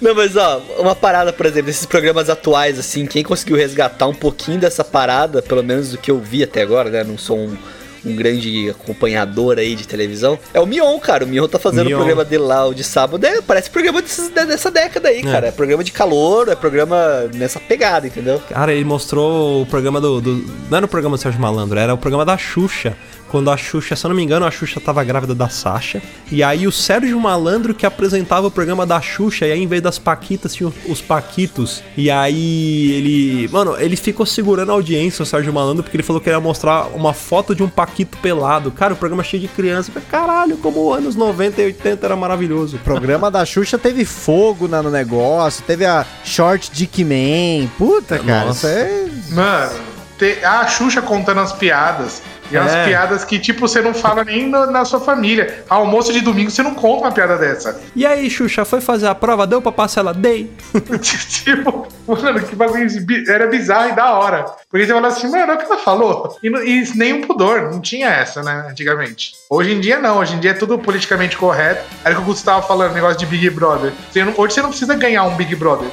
Não, mas ó, uma parada, por exemplo, desses programas atuais, assim, quem conseguiu resgatar um pouquinho dessa parada, pelo menos do que eu vi até agora, né? Não sou um, um grande acompanhador aí de televisão, é o Mion, cara. O Mion tá fazendo o Mion. programa dele lá, o de sábado. É, parece programa desses- dessa década aí, cara. É programa de calor, é programa nessa pegada, entendeu? Cara, ele mostrou o programa do, do- Não era o programa do Sérgio Malandro, era o programa da Xuxa. Quando a Xuxa, se eu não me engano, a Xuxa tava grávida da Sasha. E aí o Sérgio Malandro que apresentava o programa da Xuxa. E aí, em vez das Paquitas, tinha os Paquitos. E aí ele. Mano, ele ficou segurando a audiência, o Sérgio Malandro, porque ele falou que ia mostrar uma foto de um Paquito pelado. Cara, o programa cheio de criança. Caralho, como anos 90 e 80 era maravilhoso. O programa da Xuxa teve fogo na- no negócio, teve a Short Dick Man. Puta, cara, Nossa. isso é. Mano, te- a Xuxa contando as piadas. E umas É. piadas que, tipo, você não fala nem no- na sua família. Almoço de domingo, você não conta uma piada dessa. E aí, Xuxa, foi fazer a prova? Deu pra passar ela? Dei. tipo, mano, que bagulho era bizarro e da hora. Porque você fala assim, mano, é o que ela falou. E, e nenhum pudor, não tinha essa, né, antigamente. Hoje em dia não, hoje em dia é tudo politicamente correto. Era o que o Gustavo falando, negócio de Big Brother. Você não- hoje você não precisa ganhar um Big Brother.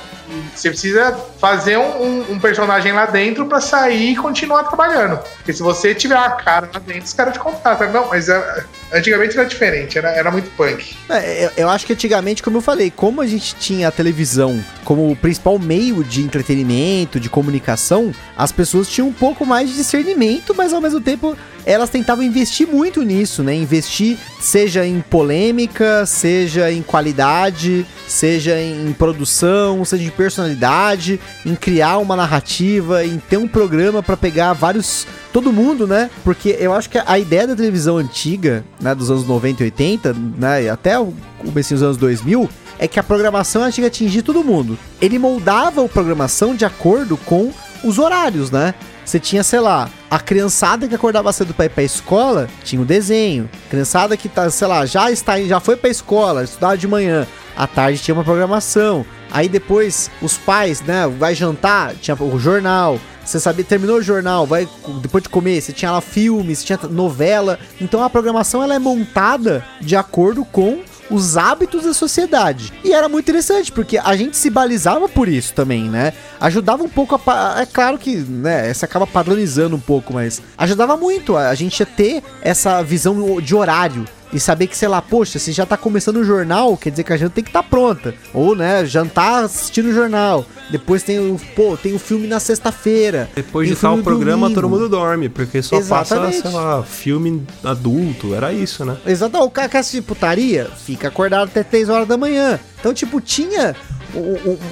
Você precisa fazer um, um- um personagem lá dentro pra sair e continuar trabalhando. Porque se você tiver uma cara lá dentro, os caras te contratam. Não, mas era- antigamente era diferente, era, era muito punk. É, eu, eu acho que antigamente, como eu falei, como a gente tinha a televisão como o principal meio de entretenimento, de comunicação, as pessoas tinham um pouco mais de discernimento, mas ao mesmo tempo elas tentavam investir muito nisso, né? Investir seja em polêmica, seja em qualidade, seja em produção, seja em personalidade, em criar uma narrativa, em ter um programa pra pegar vários todo mundo, né? Porque eu acho que a ideia da televisão antiga, né, dos anos 90 e 80, né, até o começo dos anos 2000, é que a programação tinha que atingir todo mundo. Ele moldava a programação de acordo com os horários, né? Você tinha, sei lá, a criançada que acordava cedo pra ir pra escola, tinha o desenho. Criançada que tá, sei lá, já está já foi pra escola, estudava de manhã, à tarde tinha uma programação. Aí depois os pais, né, vai jantar, tinha o jornal. Você sabia, terminou o jornal, vai depois de comer, você tinha lá filmes, tinha novela. Então a programação ela é montada de acordo com os hábitos da sociedade. E era muito interessante, porque a gente se balizava por isso também, né? Ajudava um pouco a. É claro que, né, você acaba padronizando um pouco, mas ajudava muito a gente a ter essa visão de horário. E saber que, sei lá, poxa, se já tá começando o jornal, quer dizer que a janta tem que estar tá pronta. Ou, né, jantar assistindo o jornal. Depois tem o, pô, tem o filme na sexta-feira. Depois de tal programa, domingo. todo mundo dorme, porque só passa, Exatamente. sei lá, filme adulto, era isso, né? Exato, o cara quer assistir putaria, fica acordado até 3 horas da manhã. Então, tipo, tinha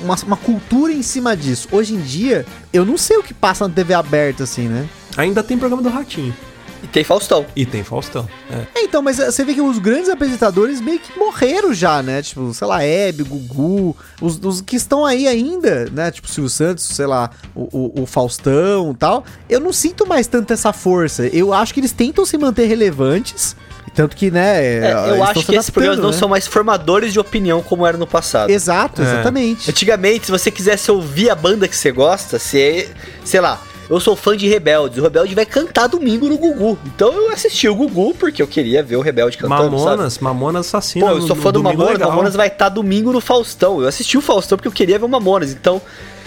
uma, uma cultura em cima disso. Hoje em dia, eu não sei o que passa na TV aberta, assim, né? Ainda tem programa do Ratinho. E tem Faustão. E tem Faustão. É. É, então, mas eh, você vê que os grandes apresentadores meio que morreram já, né? Tipo, sei lá, Hebe, Gugu, os, os que estão aí ainda, né? Tipo, Silvio Santos, sei lá, o, o, o Faustão e tal. Eu não sinto mais tanto essa força. Eu acho que eles tentam se manter relevantes. Tanto que, né? É, eu acho que esses programas adaptando, não né? são mais formadores de opinião como era no passado. Exato, É. exatamente. Antigamente, se você quisesse ouvir a banda que você gosta, você, sei lá, eu sou fã de Rebeldes, o Rebelde vai cantar domingo no Gugu. Então eu assisti o Gugu porque eu queria ver o Rebelde cantando, sabe? Mamonas, Mamonas assassina. Pô, eu sou fã do Mamonas, Legal. Mamonas vai estar domingo no Faustão. Eu assisti o Faustão porque eu queria ver o Mamonas. Então,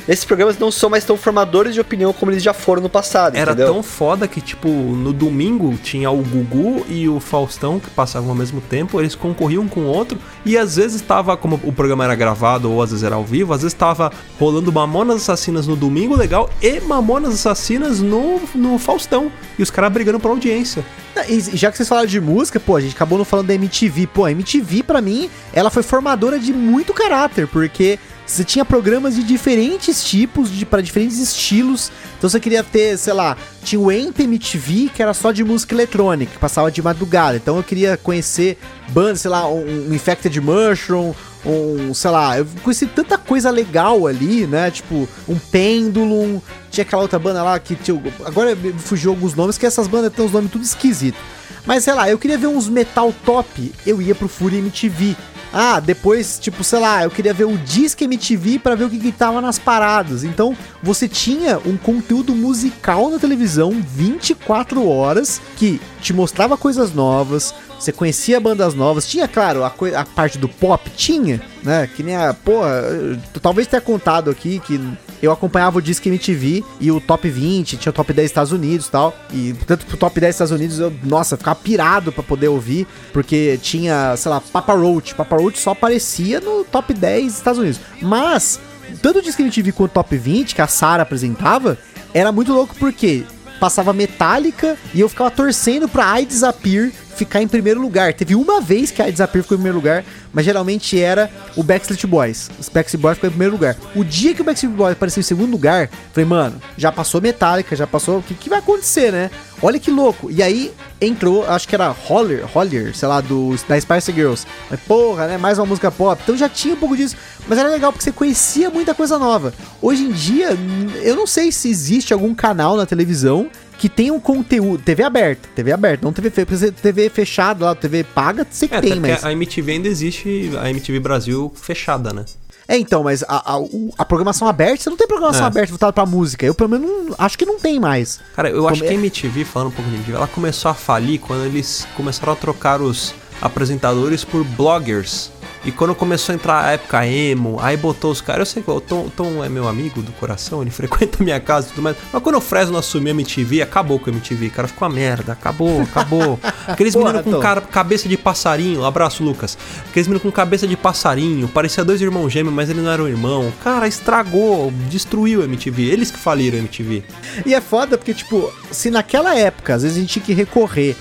esses programas não são mais tão formadores de opinião como eles já foram no passado, Era entendeu? tão foda que, tipo, no domingo tinha o Gugu e o Faustão que passavam ao mesmo tempo, eles concorriam um com o outro, e às vezes tava, como o programa era gravado ou às vezes era ao vivo, às vezes tava rolando Mamonas Assassinas no Domingo Legal e Mamonas Assassinas no, no Faustão. E os caras brigando pra audiência. E já que vocês falaram de música, pô, a gente acabou não falando da MTV. Pô, a MTV, pra mim, ela foi formadora de muito caráter, porque você tinha programas de diferentes tipos, de, para diferentes estilos. Então você queria ter, sei lá, tinha o MTV, que era só de música eletrônica, que passava de madrugada. Então eu queria conhecer bandas, sei lá, um, Infected Mushroom, um, sei lá, eu conheci tanta coisa legal ali, né? Tipo, um Pendulum, tinha aquela outra banda lá que tinha. Agora fugiu alguns nomes, que essas bandas têm uns nomes tudo esquisitos. Mas sei lá, eu queria ver uns metal top, eu ia pro Fury MTV. Ah, depois, tipo, sei lá, eu queria ver o Disque MTV para ver o que, que tava nas paradas. Então, você tinha um conteúdo musical na televisão 24 horas que te mostrava coisas novas, você conhecia bandas novas, tinha, claro, a, a parte do pop, tinha, né? Que nem a. Pô, talvez tenha contado aqui que eu acompanhava o Disque MTV e o Top 20, tinha o Top 10 Estados Unidos e tal. E tanto pro Top 10 Estados Unidos, eu, nossa, ficava pirado pra poder ouvir, porque tinha, sei lá, Papa Roach. Papa Roach só aparecia no Top 10 Estados Unidos. Mas, tanto o Disque MTV quanto o Top 20, que a Sara apresentava, era muito louco porque passava Metallica e eu ficava torcendo pra I Disappear ficar em primeiro lugar. Teve uma vez que a Disappear ficou em primeiro lugar, mas geralmente era o Backstreet Boys. Os Backstreet Boys ficou em primeiro lugar. O dia que o Backstreet Boys apareceu em segundo lugar, falei, mano, já passou Metallica, já passou. O que, que vai acontecer, né? Olha que louco. E aí entrou, acho que era Holler, Holler, sei lá, do, da Spice Girls. Mas porra, né? Mais uma música pop. Então já tinha um pouco disso. Mas era legal porque você conhecia muita coisa nova. Hoje em dia, eu não sei se existe algum canal na televisão que tem um conteúdo. TV aberta, TV aberta, não TV fechada. TV fechada lá, TV paga, sei que é, tem, mas. A MTV ainda existe, a MTV Brasil fechada, né? É, então, mas a, a, a, programação aberta, você não tem programação é. aberta voltada pra música. Eu, pelo menos, não, acho que não tem mais. Cara, eu Como acho que a MTV, falando um pouco de MTV, ela começou a falir quando eles começaram a trocar os apresentadores por bloggers. E quando começou a entrar a época emo, aí botou os caras. Eu sei que o Tom, Tom é meu amigo do coração, ele frequenta minha casa e tudo mais. Mas quando o Fresno assumiu a MTV, acabou com a MTV, cara. Ficou uma merda, acabou, acabou. Aqueles meninos com cara, cabeça de passarinho, abraço, Lucas. Aqueles meninos com cabeça de passarinho, parecia dois irmãos gêmeos, mas ele não era um irmão. Cara, estragou, destruiu a MTV. Eles que faliram a MTV. E é foda porque, tipo, se naquela época, às vezes a gente tinha que recorrer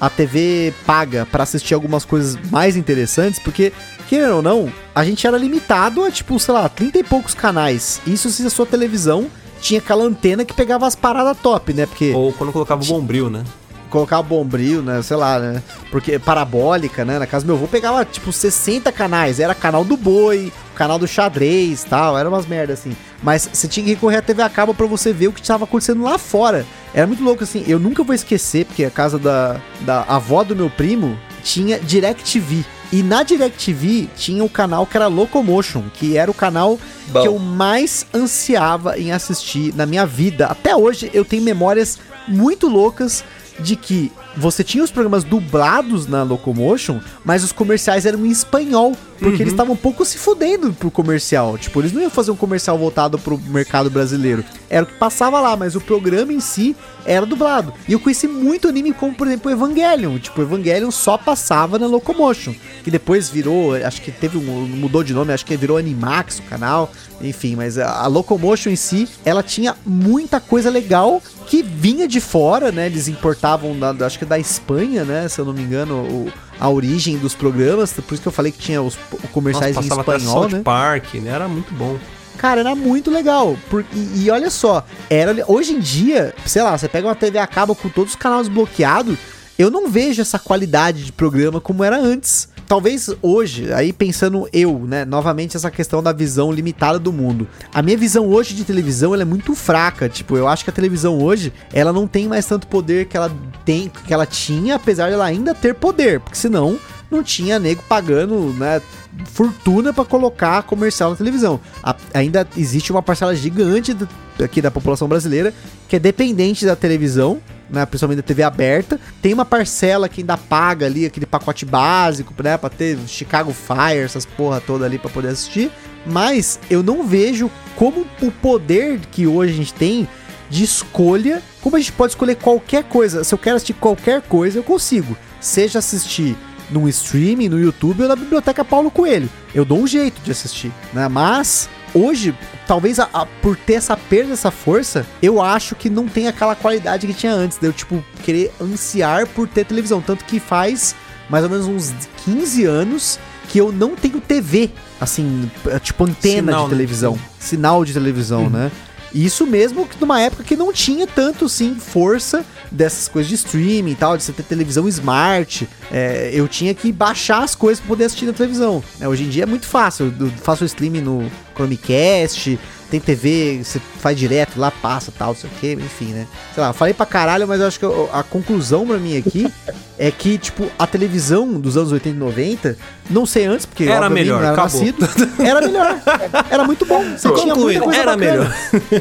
a TV paga para assistir algumas coisas mais interessantes, porque, querendo ou não, a gente era limitado a, tipo, sei lá, 30 e poucos canais. Isso se a sua televisão tinha aquela antena que pegava as paradas top, né? Porque. Ou quando colocava o bombril, né? colocar bombril, né? Sei lá, né? Porque parabólica, né? Na casa do meu avô pegava tipo 60 canais. Era canal do boi, canal do xadrez tal. Era umas merda assim. Mas você tinha que recorrer à TV a cabo pra você ver o que estava acontecendo lá fora. Era muito louco assim. Eu nunca vou esquecer, porque a casa da, da avó do meu primo tinha DirecTV. E na DirecTV tinha o canal que era Locomotion, que era o canal Bom. que eu mais ansiava em assistir na minha vida. Até hoje eu tenho memórias muito loucas de que você tinha os programas dublados na Locomotion, mas os comerciais eram em espanhol, porque uhum. eles estavam um pouco se fudendo pro comercial. Tipo, eles não iam fazer um comercial voltado pro mercado brasileiro. Era o que passava lá, mas o programa em si era dublado. E eu conheci muito anime como, por exemplo, Evangelion. Tipo, Evangelion só passava na Locomotion, que depois virou, acho que teve um mudou de nome, acho que virou Animax o canal. Enfim, mas a, a Locomotion em si, ela tinha muita coisa legal que vinha de fora, né? Eles importavam, da, acho que da Espanha, né? Se eu não me engano, o, a origem dos programas. Por isso que eu falei que tinha os comerciais Nossa, em espanhol, até né? Park, né? Era muito bom. Cara, era muito legal. Por, e, e, olha só, era hoje em dia, sei lá, você pega uma TV a cabo com todos os canais bloqueados, eu não vejo essa qualidade de programa como era antes talvez hoje, aí pensando eu, né, novamente essa questão da visão limitada do mundo. A minha visão hoje de televisão, ela é muito fraca, tipo, eu acho que a televisão hoje, ela não tem mais tanto poder que ela tem, que ela tinha, apesar de ela ainda ter poder, porque senão não tinha nego pagando, né, fortuna para colocar comercial na televisão. A, ainda existe uma parcela gigante do, aqui da população brasileira que é dependente da televisão né, principalmente da TV aberta. Tem uma parcela que ainda paga ali aquele pacote básico, né, para ter Chicago Fire, essas porra toda ali para poder assistir. Mas eu não vejo como o poder que hoje a gente tem de escolha, como a gente pode escolher qualquer coisa. Se eu quero assistir qualquer coisa, eu consigo. Seja assistir num streaming, no YouTube ou na biblioteca Paulo Coelho. Eu dou um jeito de assistir, né? Mas hoje, talvez a, a, por ter essa perda, essa força, eu acho que não tem aquela qualidade que tinha antes. De eu, tipo, querer ansiar por ter televisão. Tanto que faz mais ou menos uns 15 anos que eu não tenho TV, assim, tipo antena Sinal, de né? televisão. Sinal de televisão, né? E Isso mesmo que numa época que não tinha tanto, sim, força dessas coisas de streaming e tal, de você ter televisão smart. É, eu tinha que baixar as coisas pra poder assistir na televisão. né? hoje em dia é muito fácil. Eu faço o streaming no Chromecast, tem TV, você faz direto lá, passa tal, não sei o que, enfim, né? Sei lá, falei pra caralho, mas eu acho que eu- a conclusão pra mim aqui é que, tipo, a televisão dos anos 80 e 90, não sei antes, porque Era melhor, era acabou. nascido, era melhor. Era muito bom. Você tinha muita coisa era bacana. melhor.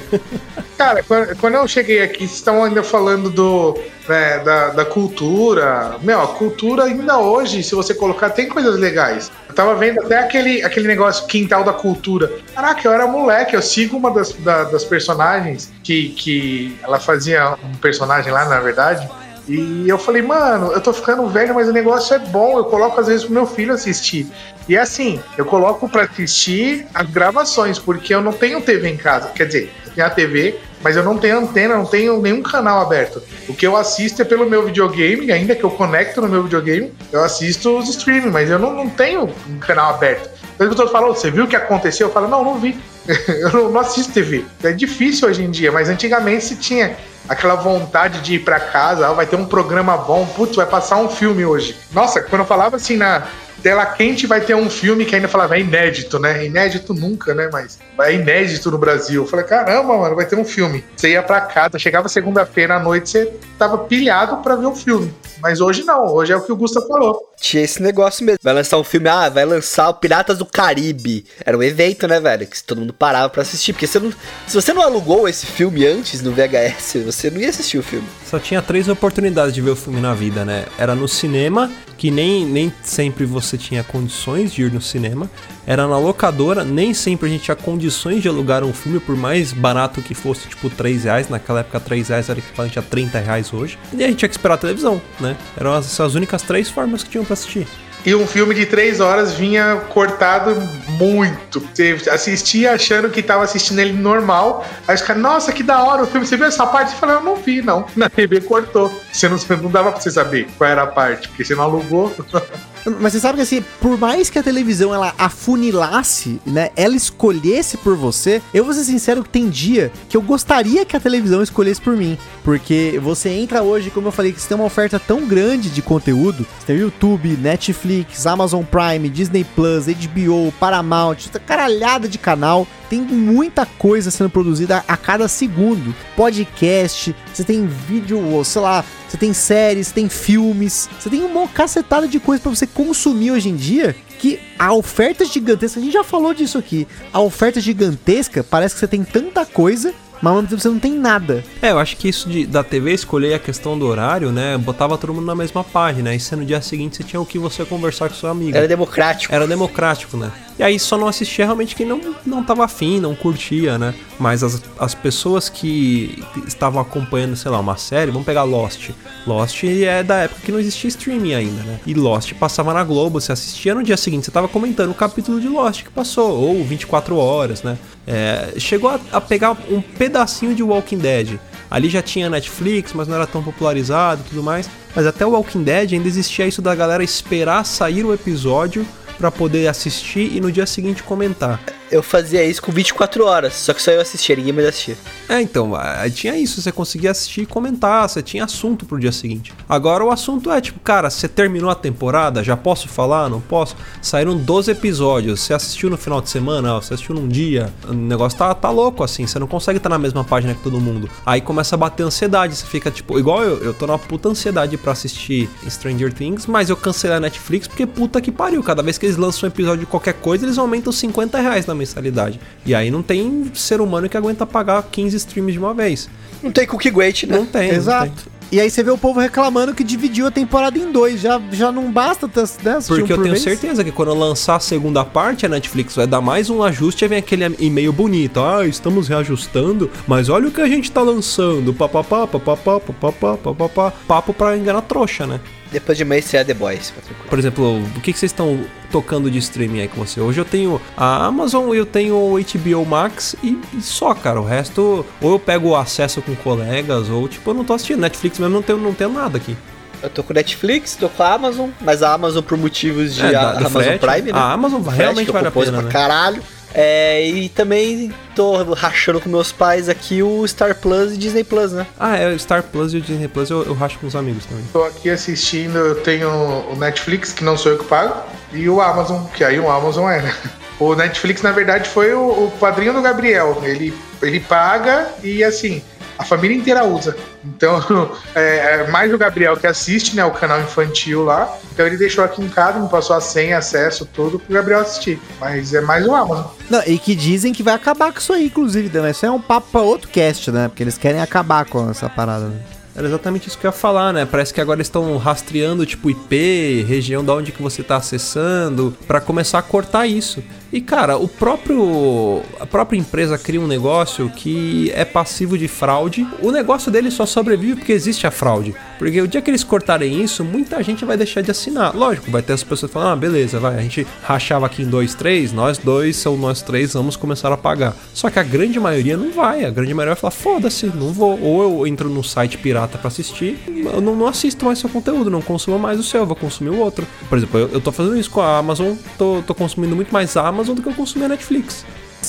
Cara, quando, quando eu cheguei aqui, vocês estão ainda falando do, né, da, da cultura. Meu, a cultura ainda hoje, se você colocar, tem coisas legais. Eu tava vendo até aquele, aquele negócio quintal da cultura. Caraca, eu era moleque, eu sigo uma das, da- das personagens que, que ela fazia um personagem lá, na verdade. E eu falei, mano, eu tô ficando velho, mas o negócio é bom. Eu coloco às vezes pro meu filho assistir. E assim, eu coloco pra assistir as gravações, porque eu não tenho TV em casa. Quer dizer, eu tenho a TV, mas eu não tenho antena, não tenho nenhum canal aberto. O que eu assisto é pelo meu videogame, ainda que eu conecto no meu videogame, eu assisto os streaming, mas eu não, não tenho um canal aberto. Então, o falou, você viu o que aconteceu? Eu falo, não, não vi. eu não, assisto TV. É difícil hoje em dia, mas antigamente se tinha aquela vontade de ir pra casa, ah, vai ter um programa bom, putz, vai passar um filme hoje. Nossa, quando eu falava assim na tela quente vai ter um filme que ainda falava é inédito, né? Inédito nunca, né? Mas é inédito no Brasil. Eu falei, caramba, mano, vai ter um filme. Você ia pra casa, chegava segunda-feira à noite, você tava pilhado pra ver o filme. Mas hoje não, hoje é o que o Gustavo falou. Tinha esse negócio mesmo. Vai lançar um filme, ah, vai lançar o Piratas do Caribe. Era um evento, né, velho? Que todo mundo parava pra assistir. Porque você não, se você não alugou esse filme antes no VHS, você não ia assistir o filme. Só tinha três oportunidades de ver o filme na vida, né? Era no cinema, que nem, nem sempre você tinha condições de ir no cinema. Era na locadora, nem sempre a gente tinha condições de alugar um filme, por mais barato que fosse, tipo 3 reais. Naquela época, 3 reais era equivalente a 30 reais hoje. E a gente tinha que esperar a televisão, né? Eram as, as únicas três formas que tinham pra assistir. E um filme de três horas vinha cortado muito. Você assistia achando que tava assistindo ele normal. Aí os caras, nossa, que da hora o filme. Você viu essa parte? Você falou, eu não vi, não. Na TV cortou. Você não, não dava pra você saber qual era a parte, porque você não alugou. Mas você sabe que assim, por mais que a televisão ela afunilasse, né, ela escolhesse por você, eu vou ser sincero que tem dia que eu gostaria que a televisão escolhesse por mim. Porque você entra hoje, como eu falei, que você tem uma oferta tão grande de conteúdo. Você tem YouTube, Netflix, Amazon Prime, Disney Plus, HBO, Paramount, caralhada de canal. Tem muita coisa sendo produzida a cada segundo. Podcast, você tem vídeo, sei lá, você tem séries, você tem filmes, você tem uma cacetada de coisa pra você consumir hoje em dia. Que a oferta gigantesca, a gente já falou disso aqui. A oferta gigantesca parece que você tem tanta coisa, mas ao mesmo tempo você não tem nada. É, eu acho que isso de, da TV escolher a questão do horário, né? Botava todo mundo na mesma página. E se no dia seguinte você tinha o que você conversar com seu amigo. Era democrático. Era democrático, né? E aí só não assistia realmente quem não, não tava afim, não curtia, né? Mas as, as pessoas que estavam acompanhando, sei lá, uma série, vamos pegar Lost. Lost é da época que não existia streaming ainda, né? E Lost passava na Globo, você assistia no dia seguinte, você tava comentando o capítulo de Lost que passou, ou 24 horas, né? É, chegou a, a pegar um pedacinho de Walking Dead. Ali já tinha Netflix, mas não era tão popularizado e tudo mais. Mas até o Walking Dead ainda existia isso da galera esperar sair o episódio pra poder assistir e no dia seguinte comentar. Eu fazia isso com 24 horas, só que só eu assistia, ninguém mais assistia. É, então, aí tinha isso, você conseguia assistir e comentar, você tinha assunto pro dia seguinte. Agora o assunto é, tipo, cara, você terminou a temporada, já posso falar? Não posso? Saíram 12 episódios, você assistiu no final de semana, você assistiu num dia, o negócio tá, tá louco, assim, você não consegue estar na mesma página que todo mundo. Aí começa a bater ansiedade, você fica, tipo, igual eu, eu tô na puta ansiedade pra assistir Stranger Things, mas eu cancelei a Netflix porque puta que pariu, cada vez que eles lançam um episódio de qualquer coisa, eles aumentam 50 reais na mensalidade. E aí não tem ser humano que aguenta pagar 15 streams de uma vez. Não tem cookie great, né? Não tem. não Exato. tem. E aí você vê o povo reclamando que dividiu a temporada em dois. Já, já não basta ter, né, Porque um eu por tenho vez. certeza que quando lançar a segunda parte, a Netflix vai dar mais um ajuste e vem aquele e-mail bonito. Ah, estamos reajustando, mas olha o que a gente tá lançando. Papapá, papapá, papapá, papapá. Papo pra enganar trouxa, né? Depois de mês você é The Boys, tranquilo. Por exemplo, o que, que vocês estão tocando de streaming aí com você? Hoje eu tenho a Amazon, eu tenho o HBO Max e, e só, cara. O resto, ou eu pego o acesso com colegas, ou tipo, eu não tô assistindo. Netflix mesmo não tenho, não tenho nada aqui. Eu tô com Netflix, tô com a Amazon, mas a Amazon por motivos de É, a- Amazon Prime, né? a Amazon realmente vale a pena, pra né? caralho. É, e também tô rachando com meus pais aqui o Star Plus e Disney Plus, né? Ah, é, o Star Plus e o Disney Plus eu, eu racho com os amigos também. Tô aqui assistindo, eu tenho o Netflix, que não sou eu que pago, e o Amazon, que aí o Amazon é, né? O Netflix, na verdade, foi o, o padrinho do Gabriel. Ele, ele paga e, assim, a família inteira usa. Então, é, é mais o Gabriel que assiste, né, o canal infantil lá. Então ele deixou aqui em casa, me passou a senha, acesso, tudo, pro Gabriel assistir. Mas é mais o Amazon. Não, e que dizem que vai acabar com isso aí, inclusive, né? Isso é um papo pra outro cast, né? Porque eles querem acabar com essa parada. Né? Era exatamente isso que eu ia falar, né? Parece que agora estão rastreando, tipo, IP, região da onde que você tá acessando, pra começar a cortar isso. E, cara, o próprio... A própria empresa cria um negócio que é passivo de fraude. O negócio dele só sobrevive porque existe a fraude. Porque o dia que eles cortarem isso, muita gente vai deixar de assinar. Lógico, vai ter as pessoas falando, ah, beleza, vai, a gente rachava aqui em dois, três, nós dois, são nós três, vamos começar a pagar. Só que a grande maioria não vai. A grande maioria vai falar, foda-se, não vou. Ou eu entro no site pirata pra assistir, eu não, não assisto mais seu conteúdo, não consumo mais o seu, eu vou consumir o outro. Por exemplo, eu, eu tô fazendo isso com a Amazon, tô, tô consumindo muito mais a Amazon do que eu consumi a Netflix.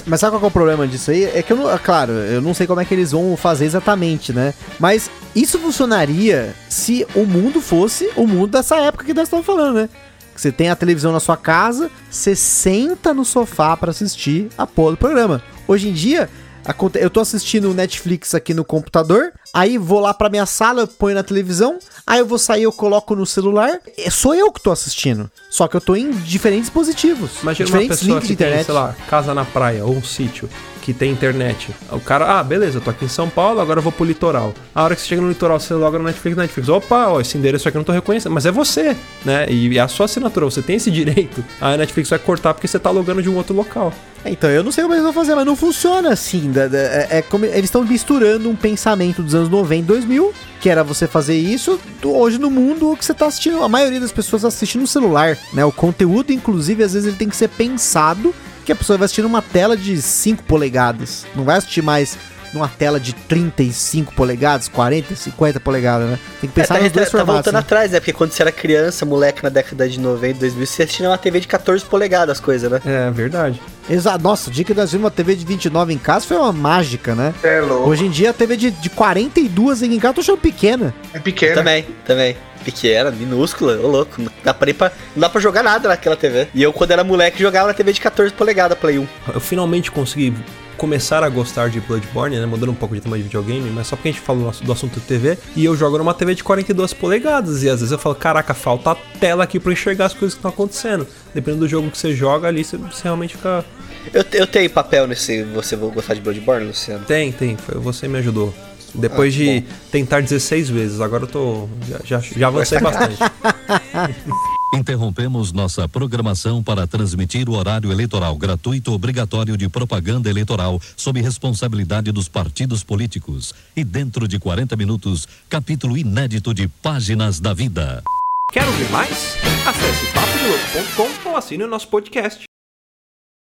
Mas sabe qual é o problema disso aí? É que eu não. Claro, eu não sei como é que eles vão fazer exatamente, né? Mas isso funcionaria se o mundo fosse o mundo dessa época que nós estamos falando, né? Que você tem a televisão na sua casa, você senta no sofá pra assistir a porra do programa. Hoje em dia, eu tô assistindo o Netflix aqui no computador, aí vou lá pra minha sala, eu ponho na televisão, aí eu vou sair, eu coloco no celular. É sou eu que tô assistindo. Só que eu tô em diferentes dispositivos. Imagina uma diferentes pessoa links que de internet. tem, sei lá, casa na praia ou um sítio que tem internet. O cara, ah, beleza, eu tô aqui em São Paulo, agora eu vou pro litoral. A hora que você chega no litoral, você loga no Netflix, Netflix, opa, ó, esse endereço aqui eu não tô reconhecendo, mas é você, né? E é a sua assinatura, você tem esse direito. Aí a Netflix vai cortar porque você tá logando de um outro local. É, Então, eu não sei como eles vão fazer, mas não funciona assim. é, é como eles estão misturando um pensamento dos anos 90 e 2000, que era você fazer isso, hoje no mundo que você tá assistindo. A maioria das pessoas assiste no celular, né? O conteúdo, inclusive, às vezes ele tem que ser pensado que a pessoa vai assistir numa tela de 5 polegadas. Não vai assistir mais numa tela de 35 polegadas, 40, 50 polegadas, né? Tem que pensar É, nos tá, dois tá formatos. voltando né? atrás, né? Porque quando você era criança, moleque na década de 90, 2000, você assistia uma TV de 14 polegadas, as coisas, né? É verdade. Exato. Nossa, o dia que nós vimos uma TV de 29 em casa foi uma mágica, né? É louco. Hoje em dia a TV de, de 42 aqui em casa eu tô achando pequena. É pequeno. Também, também. Pequena, minúscula, ô louco. Não dá, pra ir pra, não dá pra jogar nada naquela TV. E eu, quando era moleque, jogava na TV de 14 polegadas, Play 1. Eu finalmente consegui começar a gostar de Bloodborne, né? Mudando um pouco de tema de videogame, mas só porque a gente falou do assunto TV. E eu jogo numa TV de 42 polegadas. E às vezes eu falo, caraca, falta a tela aqui pra enxergar as coisas que estão acontecendo. Dependendo do jogo que você joga ali, você, você realmente fica. Eu, eu tenho papel nesse Você Vou Gostar de Bloodborne, Luciano? Tem, tem. Foi, você me ajudou. Depois Ah, de tentar 16 vezes, agora eu tô. Já, já, já avancei bastante. Interrompemos nossa programação para transmitir o horário eleitoral gratuito obrigatório de propaganda eleitoral sob responsabilidade dos partidos políticos. E dentro de 40 minutos, capítulo inédito de Páginas da Vida. Quer ouvir mais? Acesse papodelouco.com ou assine o nosso podcast.